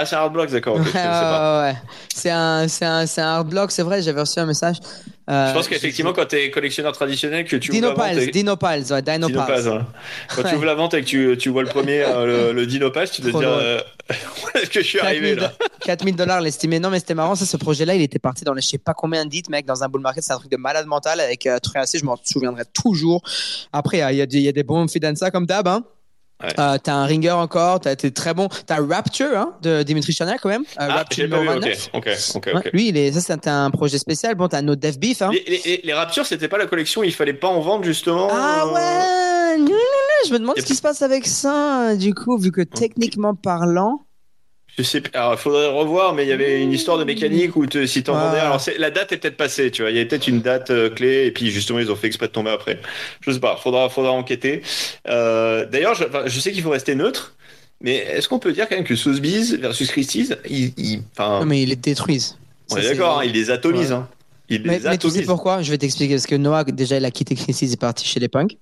Ah, c'est un hard block, d'accord. ok, je Ouais, ouais, ouais. C'est un, un, un hard block, c'est vrai, j'avais reçu un message. Euh, Je pense qu'effectivement, quand t'es collectionneur traditionnel, que tu ouvres la vente Dinopals, Dinopals, ouais, Dinopals. Dinopaz, hein. Quand tu ouvres la vente et que tu, tu vois le premier, euh, le, le tu te dis euh, où est-ce que je suis arrivé 4000 là? 4000 dollars l'estimé. Non, mais c'était marrant, ça, ce projet-là, il était parti dans les je sais pas combien de mec, dans un bull market. C'est un truc de malade mental avec euh, truc assez, je m'en souviendrai toujours. Après, il y, a y a des bons fidanza comme d'hab, hein. Ouais. Euh, t'as un ringer encore, t'as été très bon. T'as Rapture hein, de Dimitri Chanel quand même. Euh, Ah, Rapture numéro ok, 29. ok, ok, Ouais, ok. lui, il est, ça, c'était un projet spécial. Bon, t'as un autre Death Beef. Hein. Les, les, les- Raptures, c'était pas la collection, il fallait pas en vendre justement Ah euh, ouais, je me demande ce qui se passe avec ça, du coup, vu que techniquement parlant. Je sais. Alors, il faudrait revoir, mais il y avait une histoire de mécanique où te- si t'en Ah. vendais. Alors, la date est peut-être passée, tu vois. Il y avait peut-être une date euh, clé, et puis justement, ils ont fait exprès de tomber après. Je sais pas, faudra, faudra enquêter. Euh, D'ailleurs, je, enfin, je sais qu'il faut rester neutre, mais est-ce qu'on peut dire quand même que Sotheby's versus Christie's, ils, Non, mais ils les détruisent. on Ça, est d'accord, hein, ils les atomisent. Ouais. Hein. Ils Mais, les mais tu sais atomisent. pourquoi? Je vais t'expliquer. Parce que Noah, déjà, il a quitté Christie's, il est parti chez les punks.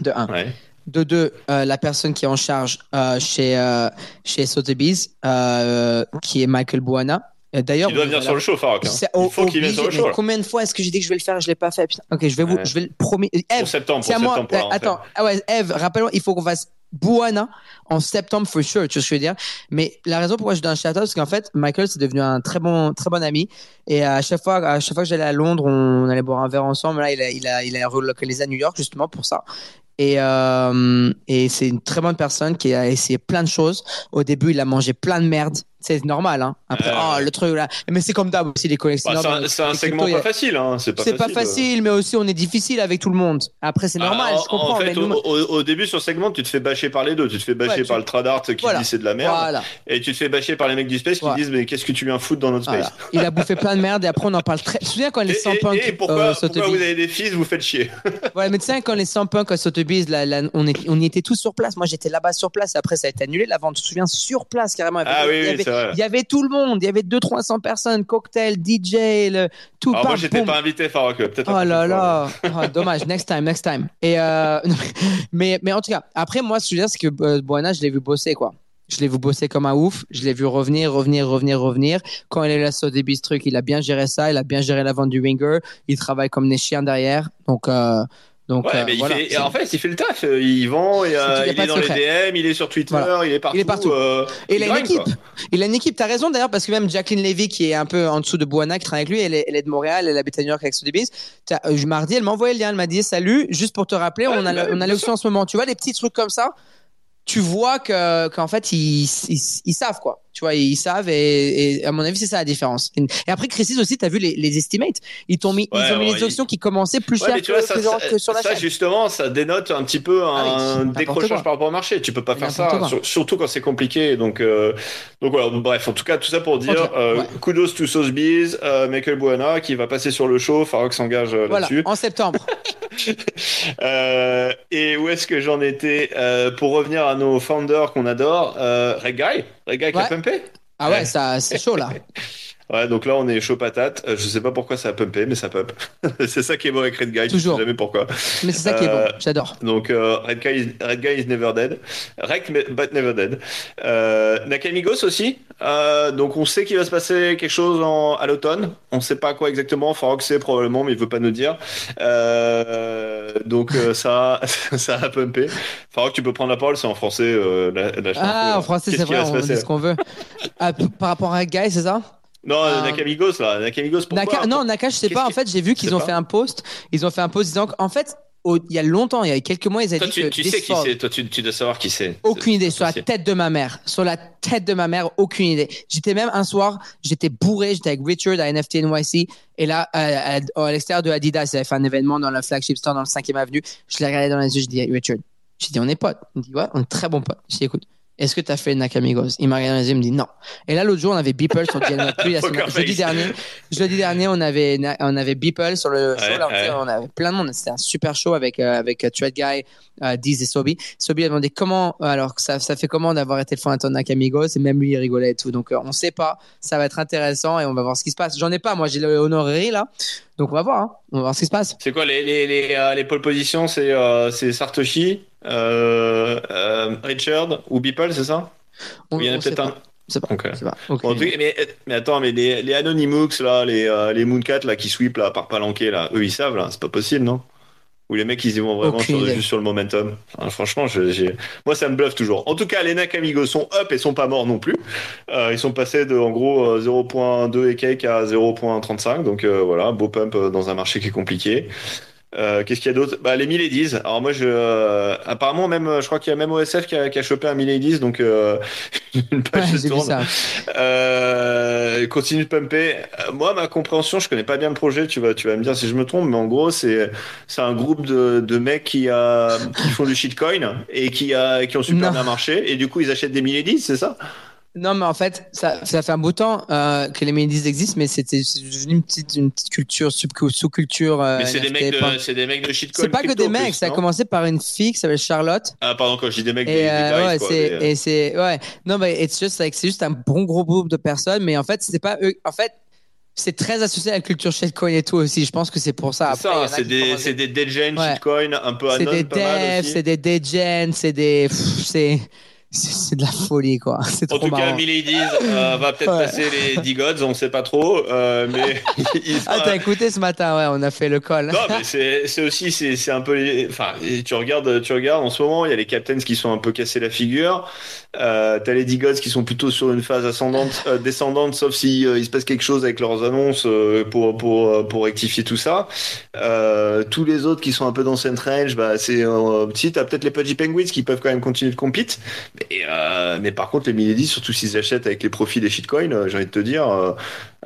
De un. Ouais. De deux, euh, la personne qui est en charge euh, chez, euh, chez Sotheby's, euh, qui est Michael Buana. Euh, D'ailleurs, Il doit venir voilà. sur le show, Farok. hein. Il au- faut qu'il vienne sur le show. Combien de fois est-ce que j'ai dit que je vais le faire et je l'ai pas fait Putain. Ok, je vais vous, Ouais. je vais le promis. Eve, Pour septembre, pour septembre. pour Euh, attends, ah ouais, Eve, rappelle-moi, il faut qu'on fasse Buana en septembre for sure, tu vois ce que je veux dire. Mais la raison pourquoi je donne un shout out, c'est qu'en fait, Michael, c'est devenu un très bon, très bon ami. Et à chaque fois, à chaque fois que j'allais à Londres, on allait boire un verre ensemble. Là, il a, il a, il a relocalisé à New York justement pour ça. Et, euh, et c'est une très bonne personne qui a essayé plein de choses. Au début, il a mangé plein de merde. C'est normal, hein. Après, Ouais, oh, le truc là. Mais c'est comme d'hab aussi, les Bah, collectionneurs. c'est dans un, les- c'est un segment pas a- facile. Hein. C'est pas euh. facile, mais aussi on est difficile avec tout le monde. Après, c'est normal, Ah, je comprends. En fait, mais nous- au, au- au début sur segment, tu te fais bâcher par les deux. Tu te fais bâcher Ouais, tu- par le tradart qui Voilà. dit c'est de la merde, Voilà. et tu te fais bâcher par les mecs du space qui Ouais. disent mais qu'est-ce que tu viens foutre dans notre space? Voilà. Il a bouffé plein de merde et après on en parle très. Tu te souviens quand Et, les 100 et- punks et pourquoi, euh, pourquoi Sotheby's- vous avez des fils, vous faites chier? Ouais, mais tu sais, quand les 100 punks à Sotheby's, là, là, on, est, on y était tous sur place. Moi, j'étais là-bas sur place. Et après, ça a été annulé la vente. Tu te souviens, sur place carrément. Il y avait- Ah oui, il y avait-. Il y avait tout le monde. Il y avait 200-300 personnes, cocktail, DJ, le, tout. Alors moi bam, j'étais pas invité, Farok. Peut-être. Oh là là, Ah, dommage. Next time, next time. Et euh, mais mais en tout cas, après moi, je veux dire, c'est que euh, Buana, je l'ai vu bosser quoi. Je l'ai vu bosser comme un ouf. Je l'ai vu revenir, revenir, revenir, revenir. Quand il est là sur des truc, il a bien géré ça. Il a bien géré la vente du Winger. Il travaille comme des chiens derrière. Donc euh, donc Ouais, euh, mais il voilà. fait, en fait, il fait le taf. Il vend, euh, Il a il est dans les. DM, il est sur Twitter, Voilà. il est partout. Il est partout. euh, Et il a une équipe. quoi. Il a une équipe. T'as raison d'ailleurs parce que même Jacqueline Levy qui est un peu en dessous de Buana qui travaille avec lui, elle est, elle est de Montréal, elle habite à New York avec Sotheby's. Mardi, elle m'a envoyé le lien. Elle m'a dit salut, juste pour te rappeler, Ouais, on a bah on a l'option en ce moment. Tu vois les petits trucs comme ça. Tu vois que qu'en fait ils, ils, ils savent quoi. Tu vois ils savent et, et à mon avis c'est ça la différence. Et après Christie's aussi t'as vu les, les estimates. Ils t'ont mis Ouais, ils ont mis ouais, les options qui commençaient plus Ouais, cher tu vois, que, ça, que ça- que sur la ça, chaîne. justement, ça dénote un petit peu Ah oui, un n'importe décrochage par rapport au marché. Tu peux pas faire ça, sur- surtout quand c'est compliqué. Donc, euh, donc voilà. Bref, en tout cas, tout ça pour dire euh, kudos to Sotheby's, euh, Michael Buana qui va passer sur le show. Farok s'engage euh, Voilà, là-dessus. en septembre. Et où est-ce que j'en étais Pour revenir à nos founders qu'on adore, euh, Red Guy, Red Guy qui a Ouais. pumpé. Ah ouais, Ouais. ça c'est chaud là. Ouais, donc là on est chaud patate. Euh, je sais pas pourquoi ça a pumpé, mais ça pump. c'est ça qui est beau avec Red Guy. Je Toujours. sais jamais pourquoi. Mais c'est ça qui est Euh, bon. J'adore. Donc euh, Red, Guy is, Red Guy is never dead. Me- but never dead. Euh, Nakamigos aussi. Euh, donc on sait qu'il va se passer quelque chose en, à l'automne. On sait pas quoi exactement. Farok sait probablement, mais il veut pas nous dire. Euh, donc euh, ça, ça a pumpé. Farok, tu peux prendre la parole. C'est en français. Euh, la, la Ah, en français, c'est qui vrai, on dit ce qu'on veut. Ah, par rapport à Guy, c'est ça? Non, Ah. Nakamigos là. Nakamigos pourquoi Naka, non, Naka, je sais pas. En fait, j'ai vu je qu'ils ont pas. fait un post. Ils ont fait un post disant qu'en fait, au- il y a longtemps, il y a quelques mois, ils avaient Toi, dit tu, que tu sais qui c'est. Toi, tu, tu dois savoir qui c'est. Aucune idée. Sur la tête de ma mère. Sur la tête de ma mère, aucune idée. J'étais même un soir, j'étais bourré, j'étais avec Richard à NFT NYC. Et là, à, à- à l'extérieur de Adidas, ils avaient fait un événement dans le flagship store dans le 5e avenue. Je l'ai regardé dans les yeux, je dis, Richard, j'ai dit, on est potes. Il me dit, ouais, on est très bons potes. Je dis, écoute, est-ce que tu as fait Nakamigos Il m'a regardé il me dit non. Et là, l'autre jour, on avait Beeple sur Plus. Poker Jeudi dernier, jeudi dernier, on avait, on avait Beeple sur le show. Ouais, Là, ouais. On avait plein de monde. C'était un super show avec, euh, avec Thread Guy, euh, Diz et Sobi. Sobi a demandé comment, alors ça, ça fait comment d'avoir été le fondateur de Nakamigos et même lui, il rigolait et tout. Donc, euh, on sait pas. Ça va être intéressant et on va voir ce qui se passe. J'en ai pas. Moi, j'ai le honorary là. Donc, on va voir. hein. On va voir ce qui se passe. C'est quoi les, les, les, euh, les pole positions C'est euh, Sartoshi, Richard ou Beeple, c'est ça? On, Il y en a peut-être pas. C'est pas. Ok. C'est pas. Bon, en Ok. tout cas, mais, mais attends, mais les, les Anonymous, là, les, euh, les Mooncat, là, qui sweep, là, par palanquet, là, eux, ils savent, là, c'est pas possible, non? Ou les mecs, ils y vont vraiment sur, juste sur le momentum. Enfin, franchement, je- moi, ça me bluffe toujours. En tout cas, les Nakamigos sont up et sont pas morts non plus. Euh, ils sont passés de, en gros, euh, 0.2 et cake à 0.35. Donc, euh, voilà, beau pump euh, dans un marché qui est compliqué. Euh, qu'est-ce qu'il y a d'autre? Bah, Les Miladies. Alors moi, je, euh, apparemment, même, je crois qu'il y a même OSF qui a, qui a chopé un Miladies, donc euh, une page Ouais, se tourne. ça. Euh, continue de pumper. Euh, Moi, ma compréhension, je connais pas bien le projet. Tu vas, tu vas me dire si je me trompe, mais en gros, c'est, c'est un groupe de, de mecs qui, a, qui font du shitcoin et qui, a, qui ont super Non. bien marché. Et du coup, ils achètent des Miladies, c'est ça? Non, mais en fait, ça, ça fait un bout de temps euh, que les Miladies existent, mais c'était c'est devenu une petite, une petite culture, sous-culture. euh, Mais c'est des mecs de, c'est des mecs de shitcoin. C'est pas que des mecs, plus, ça a commencé par une fille qui s'appelle Charlotte. Ah, pardon, quand je dis des mecs, des, Et, des euh, guys, ouais, c'est, des- et c'est, ouais. Non, mais it's just like, c'est juste un bon gros groupe de personnes, mais en fait, c'est pas eux. En fait, c'est très associé à la culture shitcoin et tout aussi. Je pense que c'est pour ça. C'est ça, c'est des, commencent- c'est des degen Ouais. shitcoin, un peu c'est anon, des devs, c'est des degen, c'est des, c'est, c'est de la folie, quoi. C'est En trop tout cas. Miladies euh, va peut-être Ouais. passer les 10 gods, on sait pas trop, euh, mais Ah, t'as écouté ce matin, ouais, on a fait le call. Non, mais c'est aussi c'est un peu enfin tu regardes tu regardes en ce moment il y a les captains qui sont un peu cassés la figure. Euh, T'as les Digots qui sont plutôt sur une phase ascendante euh, descendante sauf si euh, il se passe quelque chose avec leurs annonces euh, pour pour euh, pour rectifier tout ça. Euh, tous les autres qui sont un peu dans cette range bah c'est si t'as peut-être les Pudgy Penguins qui peuvent quand même continuer de compete. Mais mais par contre les Milady surtout s'ils achètent avec les profits des shitcoins j'ai envie de te dire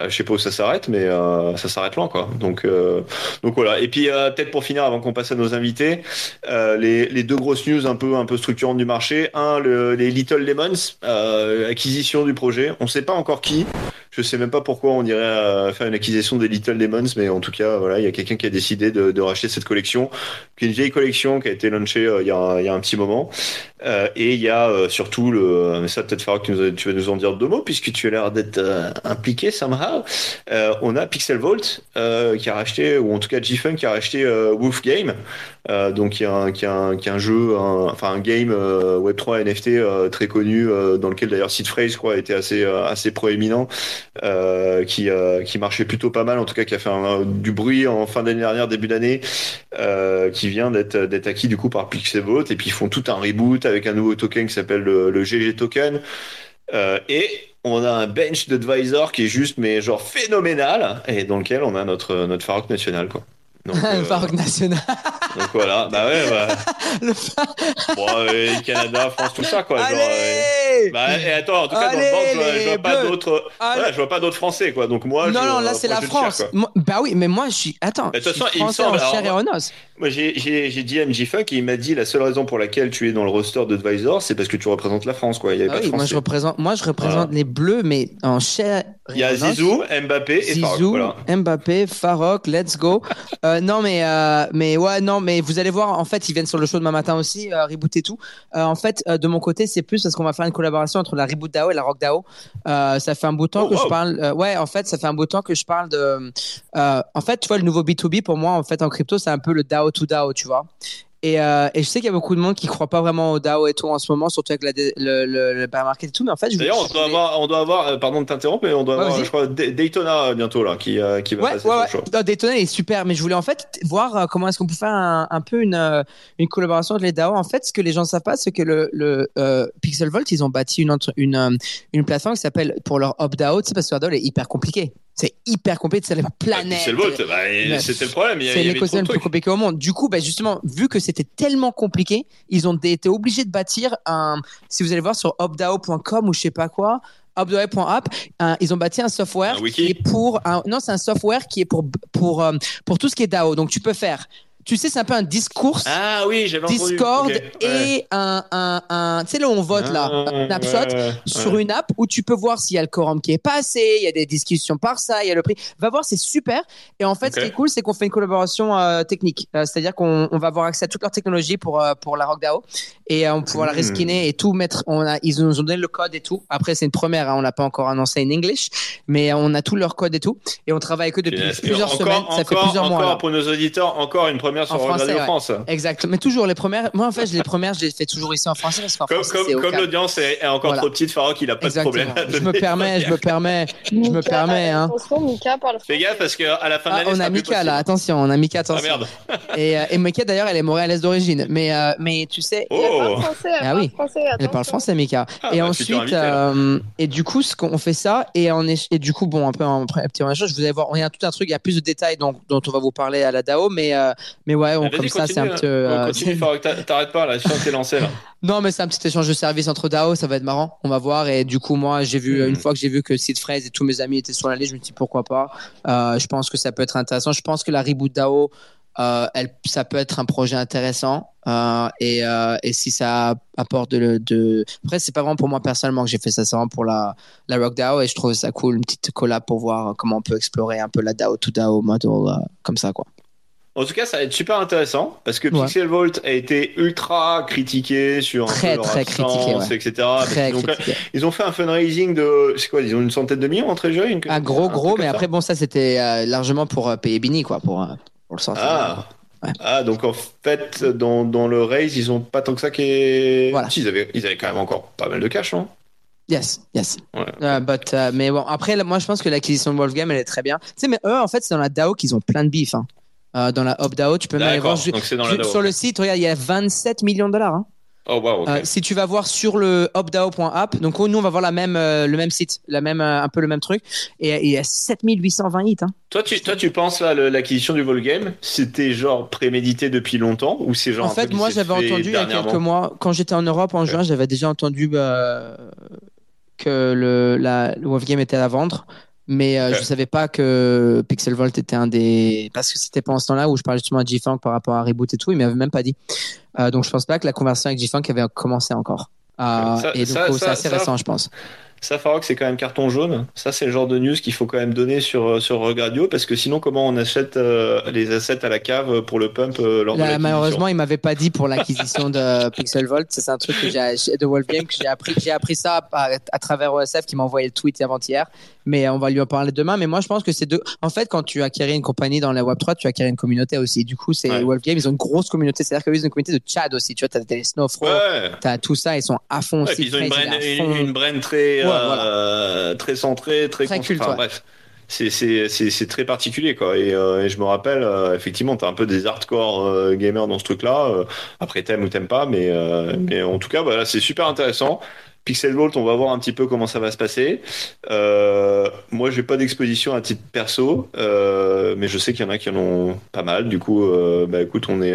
je sais pas où ça s'arrête mais euh, ça s'arrête loin quoi. Donc euh, donc voilà. Et puis euh, peut-être pour finir, avant qu'on passe à nos invités, euh, les, deux grosses news un peu un peu structurantes du marché. Un, le- les Little Lemons, euh, acquisition du projet. On sait pas encore qui. Je sais même pas pourquoi on irait euh, faire une acquisition des Little Lemons, mais en tout cas, voilà, il y a quelqu'un qui a décidé de, racheter cette collection, qui une vieille collection qui a été euh, a, il y a un petit moment. Euh, et il y a euh, surtout le, mais ça peut-être Farah, tu, nous- tu vas nous en dire deux mots puisque tu as l'air d'être euh, impliqué somehow. Euh, on a Pixel Vault euh, qui a racheté, ou en tout cas G-Funk qui a racheté euh, Wolf Game, euh, donc qui est un, un, jeu, enfin un game euh, Web3 NFT euh, très connu, euh, dans lequel d'ailleurs Sid Phrase, crois, était assez, euh, assez proéminent, euh, qui, euh, qui marchait plutôt pas mal, en tout cas qui a fait du bruit en fin d'année dernière, début d'année, euh, qui vient d'être acquis du coup par Pixel Vault, et puis ils font tout un reboot avec un nouveau token qui s'appelle le, GG Token. Euh, et on a un bench d'advisor qui est juste mais genre phénoménal et dans lequel on a notre notre Farok national quoi. Donc, le euh, Parc national. donc voilà, bah ouais, bah, Le bon, euh, Canada, France, tout ça quoi. Genre, euh, Allez bah, et attends, en tout cas dans Allez, le banc, je vois, je vois pas d'autres, Allez. voilà, je vois pas d'autres Français quoi. Donc moi, non, je, non, là c'est la France. Moi- bah oui, mais moi je suis. Attends, Mais de toute façon, il me semble- en chair et alors, en os. Moi, j'ai dit à MJ Funk il m'a dit la seule raison pour laquelle tu es dans le roster d'advisor, c'est parce que tu représentes la France quoi. Il y avait Ah pas de oui, moi je représente, moi je représente Voilà. les Bleus, mais en chair. Il y a. Zizou, Mbappé et Farok. Zizou, Voilà. Mbappé, Farok, let's go. Euh, non mais euh, mais ouais non mais vous allez voir en fait ils viennent sur le show demain matin aussi euh, reboot et tout. Euh, en fait de mon côté c'est plus parce qu'on va faire une collaboration entre la reboot DAO et la rock DAO. Ça fait un bout de temps Oh, que wow. je parle. ouais en fait ça fait un bout de temps que je parle de. en fait tu vois le nouveau B2B pour moi en fait en crypto c'est un peu le DAO to DAO tu vois. Et, euh, et je sais qu'il y a beaucoup de monde qui croit pas vraiment au DAO et tout en ce moment, surtout avec la le, le, le bear market et tout. Mais en fait, D'ailleurs, on doit avoir, on doit avoir, euh, pardon de t'interrompre, mais on doit Ouais, avoir, je crois, Day- Daytona euh, bientôt là, qui, euh, qui va Ouais, passer ouais, sur ouais. le show. Non, Daytona est super, mais je voulais en fait voir comment est-ce qu'on peut faire un, un peu une, une collaboration avec les DAO. En fait, ce que les gens savent pas, c'est que le, le Pixel Vault, ils ont bâti une, entre- une, une plateforme qui s'appelle pour leur opt-out, c'est parce que leur DAO est hyper compliqué. C'est hyper compliqué, c'est la planète. Bah, Mais c'était le problème. C'est l'écosystème le plus compliqué au monde. Du coup, bah, justement, vu que c'était tellement compliqué, ils ont été obligés de bâtir un. Si vous allez voir sur opdao.com ou je sais pas quoi, opdao.app, un- ils ont bâti un software Un qui est pour. Un, non, c'est un software qui est pour pour euh, pour tout ce qui est DAO. Donc tu peux faire. Tu sais, c'est un peu un discours. Ah oui, j'avais. Discord ouais. et un, un, un tu sais là où on vote là, Ah, un snapshot ouais, ouais, sur une app où tu peux voir s'il y a le quorum qui est passé, il y a des discussions par ça, il y a le prix. Va voir, c'est super. Et en fait, ce qui est cool, c'est qu'on fait une collaboration euh, technique. Euh, C'est-à-dire qu'on on va avoir accès à toute leur technologie pour, euh, pour la Rock DAO et on va pouvoir la Hmm. reskiner et tout mettre. On a, ils nous ont donné le code et tout. Après, c'est une première, hein, on l'a pas encore annoncé en English, mais on a tout leur code et tout. Et on travaille avec eux depuis Yes. plusieurs encore, semaines. Ça fait plusieurs encore mois. pour nos auditeurs, encore une première premières En français. France. Exact. Mais toujours les premières. Moi, en fait, je- les premières, je les fais toujours ici en français parce qu'en Comme, français, comme, l'audience est, est encore Voilà. trop petite, Farok, il a pas Exactement. de problème. à Je me permets, je me permets, je me Mika, permets. Hein. Attention, Mika parle Fais gaffe parce qu'à la fin de Ah, l'année, on ça a sera plus Mika là, attention, on a Mika, Ah attention. merde. et, euh, et Mika d'ailleurs, elle est montréalaise d'origine. Mais, euh, mais tu sais, Elle Oh. parle français, elle Ah parle oui. français. Elle parle français, Mika. Ah, et bah, ensuite, euh, et du coup, ce qu'on fait ça, et, on est, et du coup, bon, après, un petit échange, vous allez voir, il y a tout un truc, il y a plus de détails dont, dont on va vous parler à la DAO, mais, euh, mais ouais, on, comme ça, c'est un continue, petit. hein. euh, Continue, Farok, t'a- t'arrêtes pas là, je sens que t'es lancé là. non, mais c'est un petit échange de services entre DAO, ça va être marrant, on va voir. Et du coup, moi, j'ai vu, Hmm. une fois que j'ai vu que Sid Fraise et tous mes amis étaient sur la liste, je me suis dit pourquoi pas. Euh, je pense que ça peut être intéressant. Je pense que la reboot DAO, euh, elle, ça peut être un projet intéressant. Euh, et, euh, et si ça apporte de, de... après c'est pas vraiment pour moi personnellement que j'ai fait ça c'est vraiment pour la, la Rock DAO et je trouve ça cool une petite collab pour voir comment on peut explorer un peu la DAO to DAO model euh, comme ça quoi En tout cas, ça va être super intéressant parce que Ouais. Pixel Vault a été ultra critiqué sur un Très, peu leur très absence, critiqué, ouais. etc. Très critiqué. ils ont fait un fundraising de, c'est quoi, ils ont une centaine de millions entre jeux, une- Ah, gros, un gros, truc mais après, bon, ça, c'était euh, largement pour euh, payer Bini, quoi, pour, euh, pour le sortir. Ah. Ouais. Ah, donc en fait, dans, dans le raise, ils ont pas tant que ça qui est. Voilà. Si, ils avaient, ils avaient quand même encore pas mal de cash, non Yes, yes. Ouais. Euh, but, mais bon, après, là, moi, je pense que l'acquisition de Wolfgame, elle est très bien. Tu sais, mais eux, en fait, c'est dans la DAO qu'ils ont plein de bif. Hein. Euh, dans la DAO, tu peux même aller voir. DAO. Sur le site, regarde, il y a 27 millions de dollars. Hein. Oh, wow. Euh, si tu vas voir sur le hopdao.app, donc oh, nous, on va voir la même, euh, le même site, la même, euh, un peu le même truc. Et il y a 7820 hits. Hein. Toi, tu, toi, tu penses là, l'acquisition du Volgame, c'était genre prémédité depuis longtemps ou c'est genre En fait, moi, j'avais entendu il y a quelques mois, quand j'étais en Europe en juin, j'avais déjà entendu bah, que le, la, le Wolf Game était à vendre. Mais euh, Ok. je savais pas que Pixel Vault était un des. Parce que c'était pendant ce temps-là où je parlais justement à G-Funk par rapport à Reboot et tout, il m'avait même pas dit. Euh, donc je pense pas que la conversation avec G-Funk avait commencé encore. Euh, Ça- et donc oh, c'est assez ça- récent, je pense. Ça, Farok, c'est quand même carton jaune. Ça, c'est le genre de news qu'il faut quand même donner sur, sur Rogue Radio parce que sinon, comment on achète euh, les assets à la cave pour le pump euh, lors de Là, l'acquisition malheureusement, il m'avait pas dit pour l'acquisition de Pixel Vault. C'est un truc que j'ai de Wolf Game que j'ai appris. J'ai appris ça à, à travers OSF qui m'a envoyé le tweet avant-hier. Mais on va lui en parler demain. Mais moi, je pense que c'est deux. En fait, quand tu acquéris une compagnie dans la Web 3, tu acquiers une communauté aussi. Du coup, c'est Ouais. Wolf Game. Ils ont une grosse communauté. C'est-à-dire qu'ils ont une communauté de Chad aussi. Tu vois, t'as des Snowfro, Ouais. t'as tout ça. Ils sont à fond Ouais, aussi. ils ont une brain très, Ouais, euh, très centrée, très, Très con- culte, enfin, ouais. bref. C'est, c'est, c'est, c'est très particulier, quoi. Et, euh, et je me rappelle, euh, effectivement, t'as un peu des hardcore euh, gamers dans ce truc-là. euh, après, t'aimes ou t'aimes pas, mais, euh, mais en tout cas, voilà, c'est super intéressant. Pixel Vault, on va voir un petit peu comment ça va se passer. Euh, moi, j'ai pas d'exposition à titre perso, euh, mais je sais qu'il y en a qui en ont pas mal. Du coup, euh, bah écoute, on est,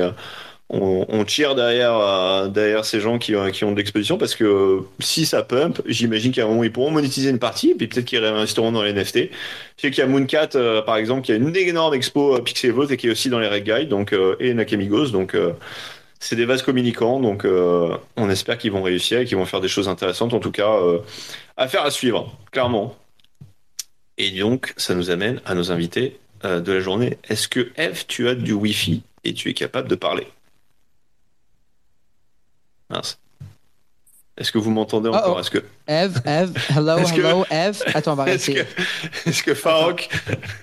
on, cheer derrière, euh, derrière ces gens qui, ont- qui ont de l'exposition parce que euh, si ça pump, j'imagine qu'à un moment ils pourront monétiser une partie, et puis peut-être qu'ils réinvestiront dans les NFT. Je sais qu'il y a Mooncat, euh, par exemple, qui a une énorme expo euh, Pixel Vault et qui est aussi dans les Red Guides, donc, euh, et Nakamigos, donc euh, c'est des vases communicants, donc euh, on espère qu'ils vont réussir et qu'ils vont faire des choses intéressantes, en tout cas, euh, à suivre, clairement. Et donc, ça nous amène à nos invités euh, de la journée. Est-ce que Eve, tu as du Wi-Fi et tu es capable de parler? Mince. Est-ce que vous m'entendez Oh, encore? Oh. Est-ce que, Eve, Eve, hello, que- hello, Eve. Attends, on va est-ce que, est-ce que Farok,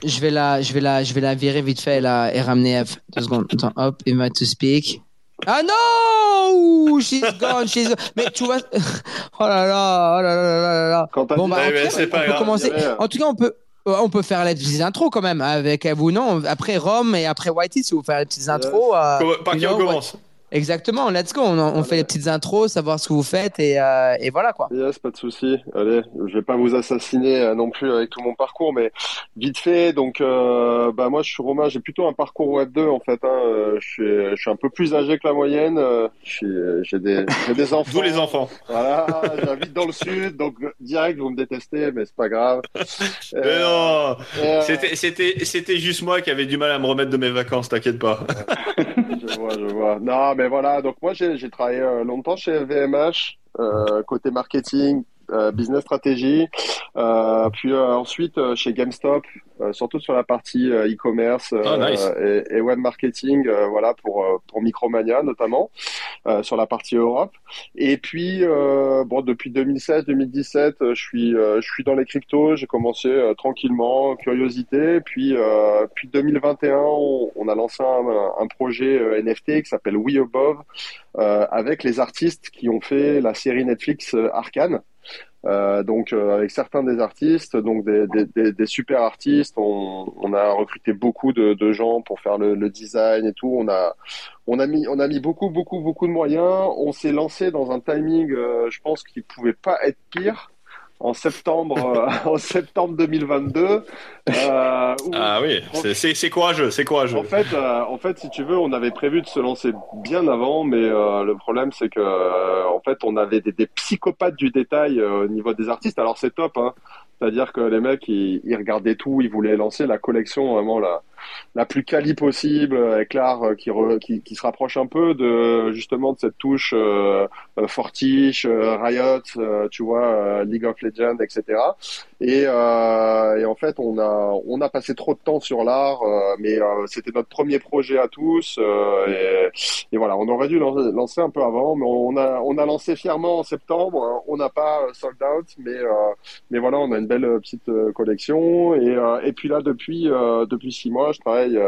Je vais la, je vais la, je vais la virer vite fait là, et ramener Eve. Deux secondes. Attends, hop, invite to speak. Ah non! She's gone, she's Mais tu vois. Oh là là, oh là là là là là. Quand t'as Bon, bah, c'est on pas peut grave, commencer. il y avait- En tout cas, on peut. euh, On peut faire les petites intros quand même avec Eve ou non? Après Rome et après Whitey, si vous faites les petites intros. euh, par qui on commence? Exactement, let's go. On, on fait les petites intros, savoir ce que vous faites et, euh, et voilà quoi. Yes, pas de souci. Allez, je vais pas vous assassiner euh, non plus avec tout mon parcours, mais vite fait. Donc, euh, bah moi, je suis Romain. J'ai plutôt un parcours Web 2 en fait. Hein. Euh, Je suis, je suis un peu plus âgé que la moyenne. Euh, J'ai des, enfants. D'où les enfants. Voilà, j'habite dans le sud, donc direct vous me détestez, mais c'est pas grave. Mais Euh, non euh, C'était, c'était, c'était juste moi qui avais du mal à me remettre de mes vacances, t'inquiète pas. Je vois, je vois. Non, mais voilà. Donc moi, j'ai j'ai travaillé euh, longtemps chez VMH, euh, côté marketing, business stratégie. puis ensuite chez GameStop, surtout sur la partie e-commerce Ah, nice. et, et web marketing, voilà pour pour Micromania notamment sur la partie Europe. Et puis bon depuis 2016-2017, je suis je suis dans les cryptos. J'ai commencé tranquillement, curiosité. Puis puis 2021, on, on a lancé un, un projet NFT qui s'appelle We Above euh, avec les artistes qui ont fait la série Netflix euh, Arcane. Euh, donc euh, avec certains des artistes, donc des, des, des, des super artistes, on, on, a recruté beaucoup de, de gens pour faire le, le, design et tout. On a on a mis on a mis beaucoup beaucoup beaucoup de moyens. On s'est lancé dans un timing, euh, je pense, qui pouvait pas être pire en septembre, euh, en septembre 2022. Euh, ah oui, c'est courageux, c'est courageux. En fait, euh, en fait, si tu veux, on avait prévu de se lancer bien avant, mais le problème c'est que, en fait, on avait des, des psychopathes du détail au niveau des artistes. Alors c'est top, hein. c'est-à-dire que les mecs, ils, ils, regardaient tout, ils voulaient lancer la collection vraiment la la plus quali possible, avec l'art qui, re, qui, qui, se rapproche un peu de justement de cette touche euh, Fortiche, Riot, tu vois, League of Legends, etc. Et, et, en fait, on a on a passé trop de temps sur l'art, mais c'était notre premier projet à tous. Et, et, voilà, on aurait dû lancer un peu avant, mais on a on a lancé fièrement en septembre. On n'a pas sold out, mais mais voilà, on a une belle petite collection. Et, et puis là, depuis depuis six mois je travaille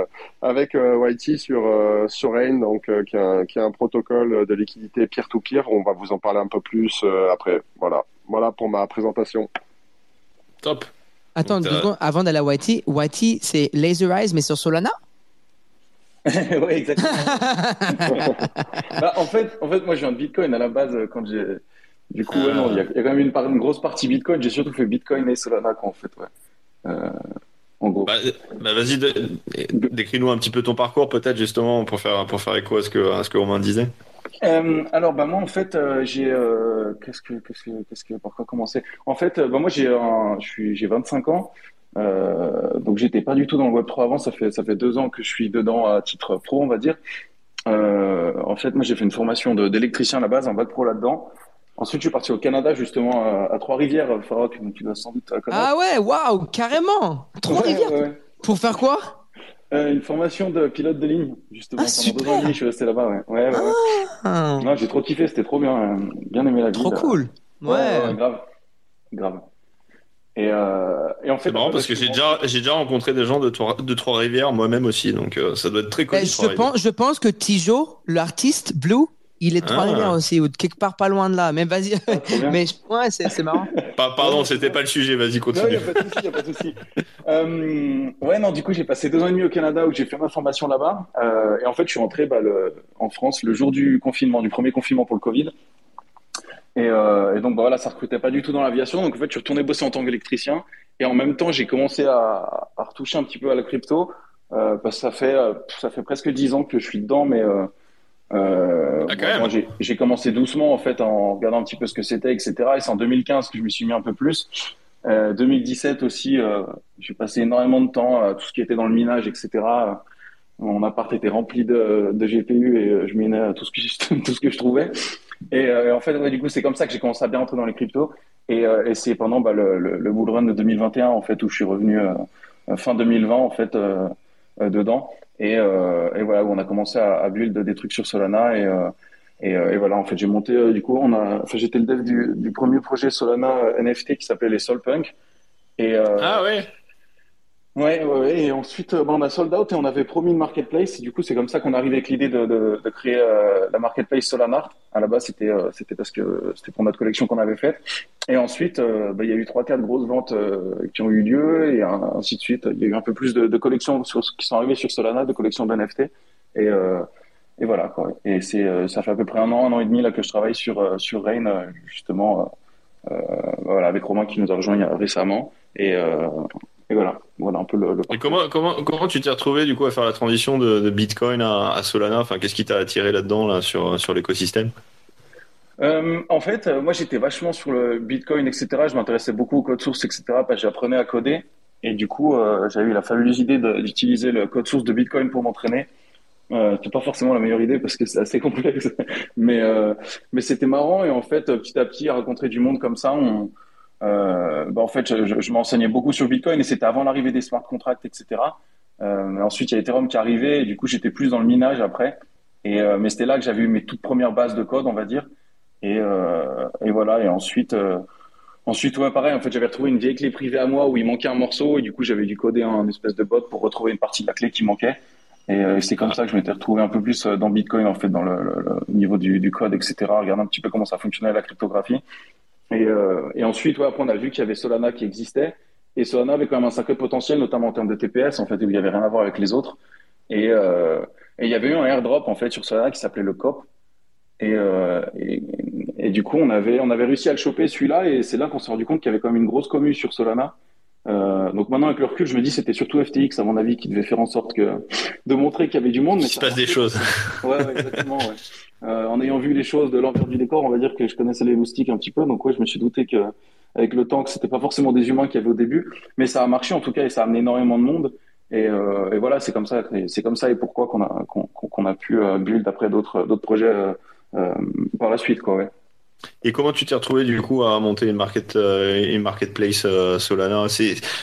avec Whitey sur sur Rain, donc qui, a un protocole de liquidité peer-to-peer. On va vous en parler un peu plus après. Voilà, voilà pour ma présentation. Top. Attends, secondes, avant d'aller à Whitey, Whitey c'est Laserize mais sur Solana? Oui, exactement. bah, en, fait, en fait, moi, je viens de Bitcoin à la base quand j'ai. Du coup, ouais, non, il y, a quand même une, part, une grosse partie Bitcoin. J'ai surtout fait Bitcoin et Solana, quoi, en fait, ouais. Euh, en gros. Bah, bah vas-y, décris-nous un petit peu ton parcours, peut-être justement pour faire pour faire écho à ce que à ce que Romain disait. Euh, alors bah moi en fait euh, j'ai euh, qu'est-ce que qu'est-ce que qu'est-ce que par quoi commencer? En fait bah moi j'ai je suis j'ai 25 ans euh, donc j'étais pas du tout dans le Web 3 avant. Ça fait ça fait deux ans que je suis dedans à titre pro on va dire. en fait moi j'ai fait une formation d'électricien à la base, un bac pro là-dedans. Ensuite, je suis parti au Canada, justement, à, à Trois-Rivières, Farok, donc tu dois sans doute connaître. Ah ouais, waouh, carrément Trois-Rivières ouais, ouais. Pour faire quoi? Euh, Une formation de pilote de ligne, justement. Ah, Pendant deux ans et demi, je suis resté là-bas, ouais. ouais, ouais, ah. J'ai trop kiffé, c'était trop bien. Bien aimé la vie. Trop là. cool. Ouais. grave. Grave. Et, euh, et en fait, c'est marrant parce que j'ai déjà j'ai déjà rencontré des gens de Trois, de Trois Rivières moi-même aussi donc euh, ça doit être très cool. Ben, je pense je pense que Tijo l'artiste Blue il est de Trois-Rivières ah. aussi, ou de quelque part pas loin de là. Mais vas-y. Ah, mais ouais, c'est marrant. Pas, pardon, c'était pas le sujet. Vas-y, continue. Non, y a pas de souci, y a pas de souci. euh, ouais, non, du coup, j'ai passé deux ans et demi au Canada où j'ai fait ma formation là-bas. Euh, et en fait, je suis rentré bah, le, en France le jour du confinement, du premier confinement pour le Covid. Et, euh, et donc, bah, voilà, ça recrutait pas du tout dans l'aviation. Donc, en fait, je suis retourné bosser en tant qu'électricien. Et en même temps, j'ai commencé à, à, retoucher un petit peu à la crypto. Euh, parce que ça fait, ça fait presque dix ans que je suis dedans, mais euh, ah, bon, j'ai commencé doucement en fait en regardant un petit peu ce que c'était, etc. Et c'est en 2015 que je me suis mis un peu plus. Euh, 2017 aussi, euh, j'ai passé énormément de temps à tout ce qui était dans le minage, etc. Mon appart était rempli de, de GPU et je minais tout ce que je, tout ce que je trouvais. Et, en fait, ouais, du coup, c'est comme ça que j'ai commencé à bien entrer dans les cryptos. Et, et c'est pendant bah, le, le, le bull run de 2021 en fait où je suis revenu fin 2020 en fait dedans. Et, euh, et, voilà, on a commencé à, à, build des trucs sur Solana et, euh, et, voilà, en fait, j'ai monté euh, du coup, on a, enfin, j'étais le dev du, du, premier projet Solana NFT qui s'appelait les Solpunk. Et, ah ouais. Ouais, ouais, ouais, et ensuite, bon, on a sold out et on avait promis une marketplace. Et du coup, c'est comme ça qu'on arrive avec l'idée de, de, de, créer euh, la marketplace Solana. À la base, c'était euh, c'était parce que c'était pour notre collection qu'on avait faite. Et ensuite, euh, bah, il y a eu trois, quatre grosses ventes qui ont eu lieu et ainsi de suite. Il y a eu un peu plus de, collections qui sont arrivées sur Solana, de collections d'NFT. Et, et voilà, quoi. Et c'est ça fait à peu près un an, un an et demi là que je travaille sur sur Rain, justement, voilà, avec Romain qui nous a rejoint récemment. Et et voilà, voilà un peu le. le et comment, comment, comment tu t'es retrouvé du coup à faire la transition de, de Bitcoin à, à, Solana? Enfin, qu'est-ce qui t'a attiré là-dedans là, sur, sur l'écosystème? Euh, En fait, moi j'étais vachement sur le Bitcoin, etc. Je m'intéressais beaucoup au code source, etc. Parce que j'apprenais à coder. Et du coup, euh, j'avais eu la fabuleuse idée d'utiliser le code source de Bitcoin pour m'entraîner. Euh, c'est pas forcément la meilleure idée parce que c'est assez complexe, mais euh, mais c'était marrant et en fait petit à petit à rencontrer du monde comme ça, on, euh, bah en fait je, je, m'enseignais beaucoup sur Bitcoin et c'était avant l'arrivée des smart contracts, etc. Euh, ensuite il y a Ethereum qui arrivait et du coup j'étais plus dans le minage après. Et euh, mais c'était là que j'avais eu mes toutes premières bases de code, on va dire. Et, euh, et voilà et ensuite Ensuite, ouais, pareil, en fait, j'avais retrouvé une vieille clé privée à moi où il manquait un morceau et du coup, j'avais dû coder un espèce de bot pour retrouver une partie de la clé qui manquait. Et c'est comme ça que je m'étais retrouvé un peu plus dans Bitcoin, en fait, dans le, le, niveau du, du, code, etc. Regarder un petit peu comment ça fonctionnait la cryptographie. Et, euh, et ensuite, ouais, après, on a vu qu'il y avait Solana qui existait. Et Solana avait quand même un sacré potentiel, notamment en termes de TPS, en fait, où il n'y avait rien à voir avec les autres. Et, euh, et il y avait eu un airdrop, en fait, sur Solana qui s'appelait le COP. Et, euh, et, du coup, on avait, on avait réussi à le choper, celui-là. Et c'est là qu'on s'est rendu compte qu'il y avait quand même une grosse commu sur Solana. Euh, donc maintenant avec le recul, je me dis c'était surtout FTX à mon avis qui devait faire en sorte que de montrer qu'il y avait du monde. Mais il se passe des choses. ouais, ouais, exactement. Ouais. Euh, en ayant vu les choses de l'envers du décor, on va dire que je connaissais les moustiques un petit peu. Donc ouais, je me suis douté que avec le temps que c'était pas forcément des humains qu'il y avait au début, mais ça a marché en tout cas et ça a amené énormément de monde. Et, euh, et voilà, c'est comme ça, c'est comme ça et pourquoi qu'on a qu'on qu'on a pu euh, build après d'autres d'autres projets euh, euh, par la suite, quoi. Ouais. Et comment tu t'es retrouvé du coup à monter une market euh, une marketplace euh, Solana?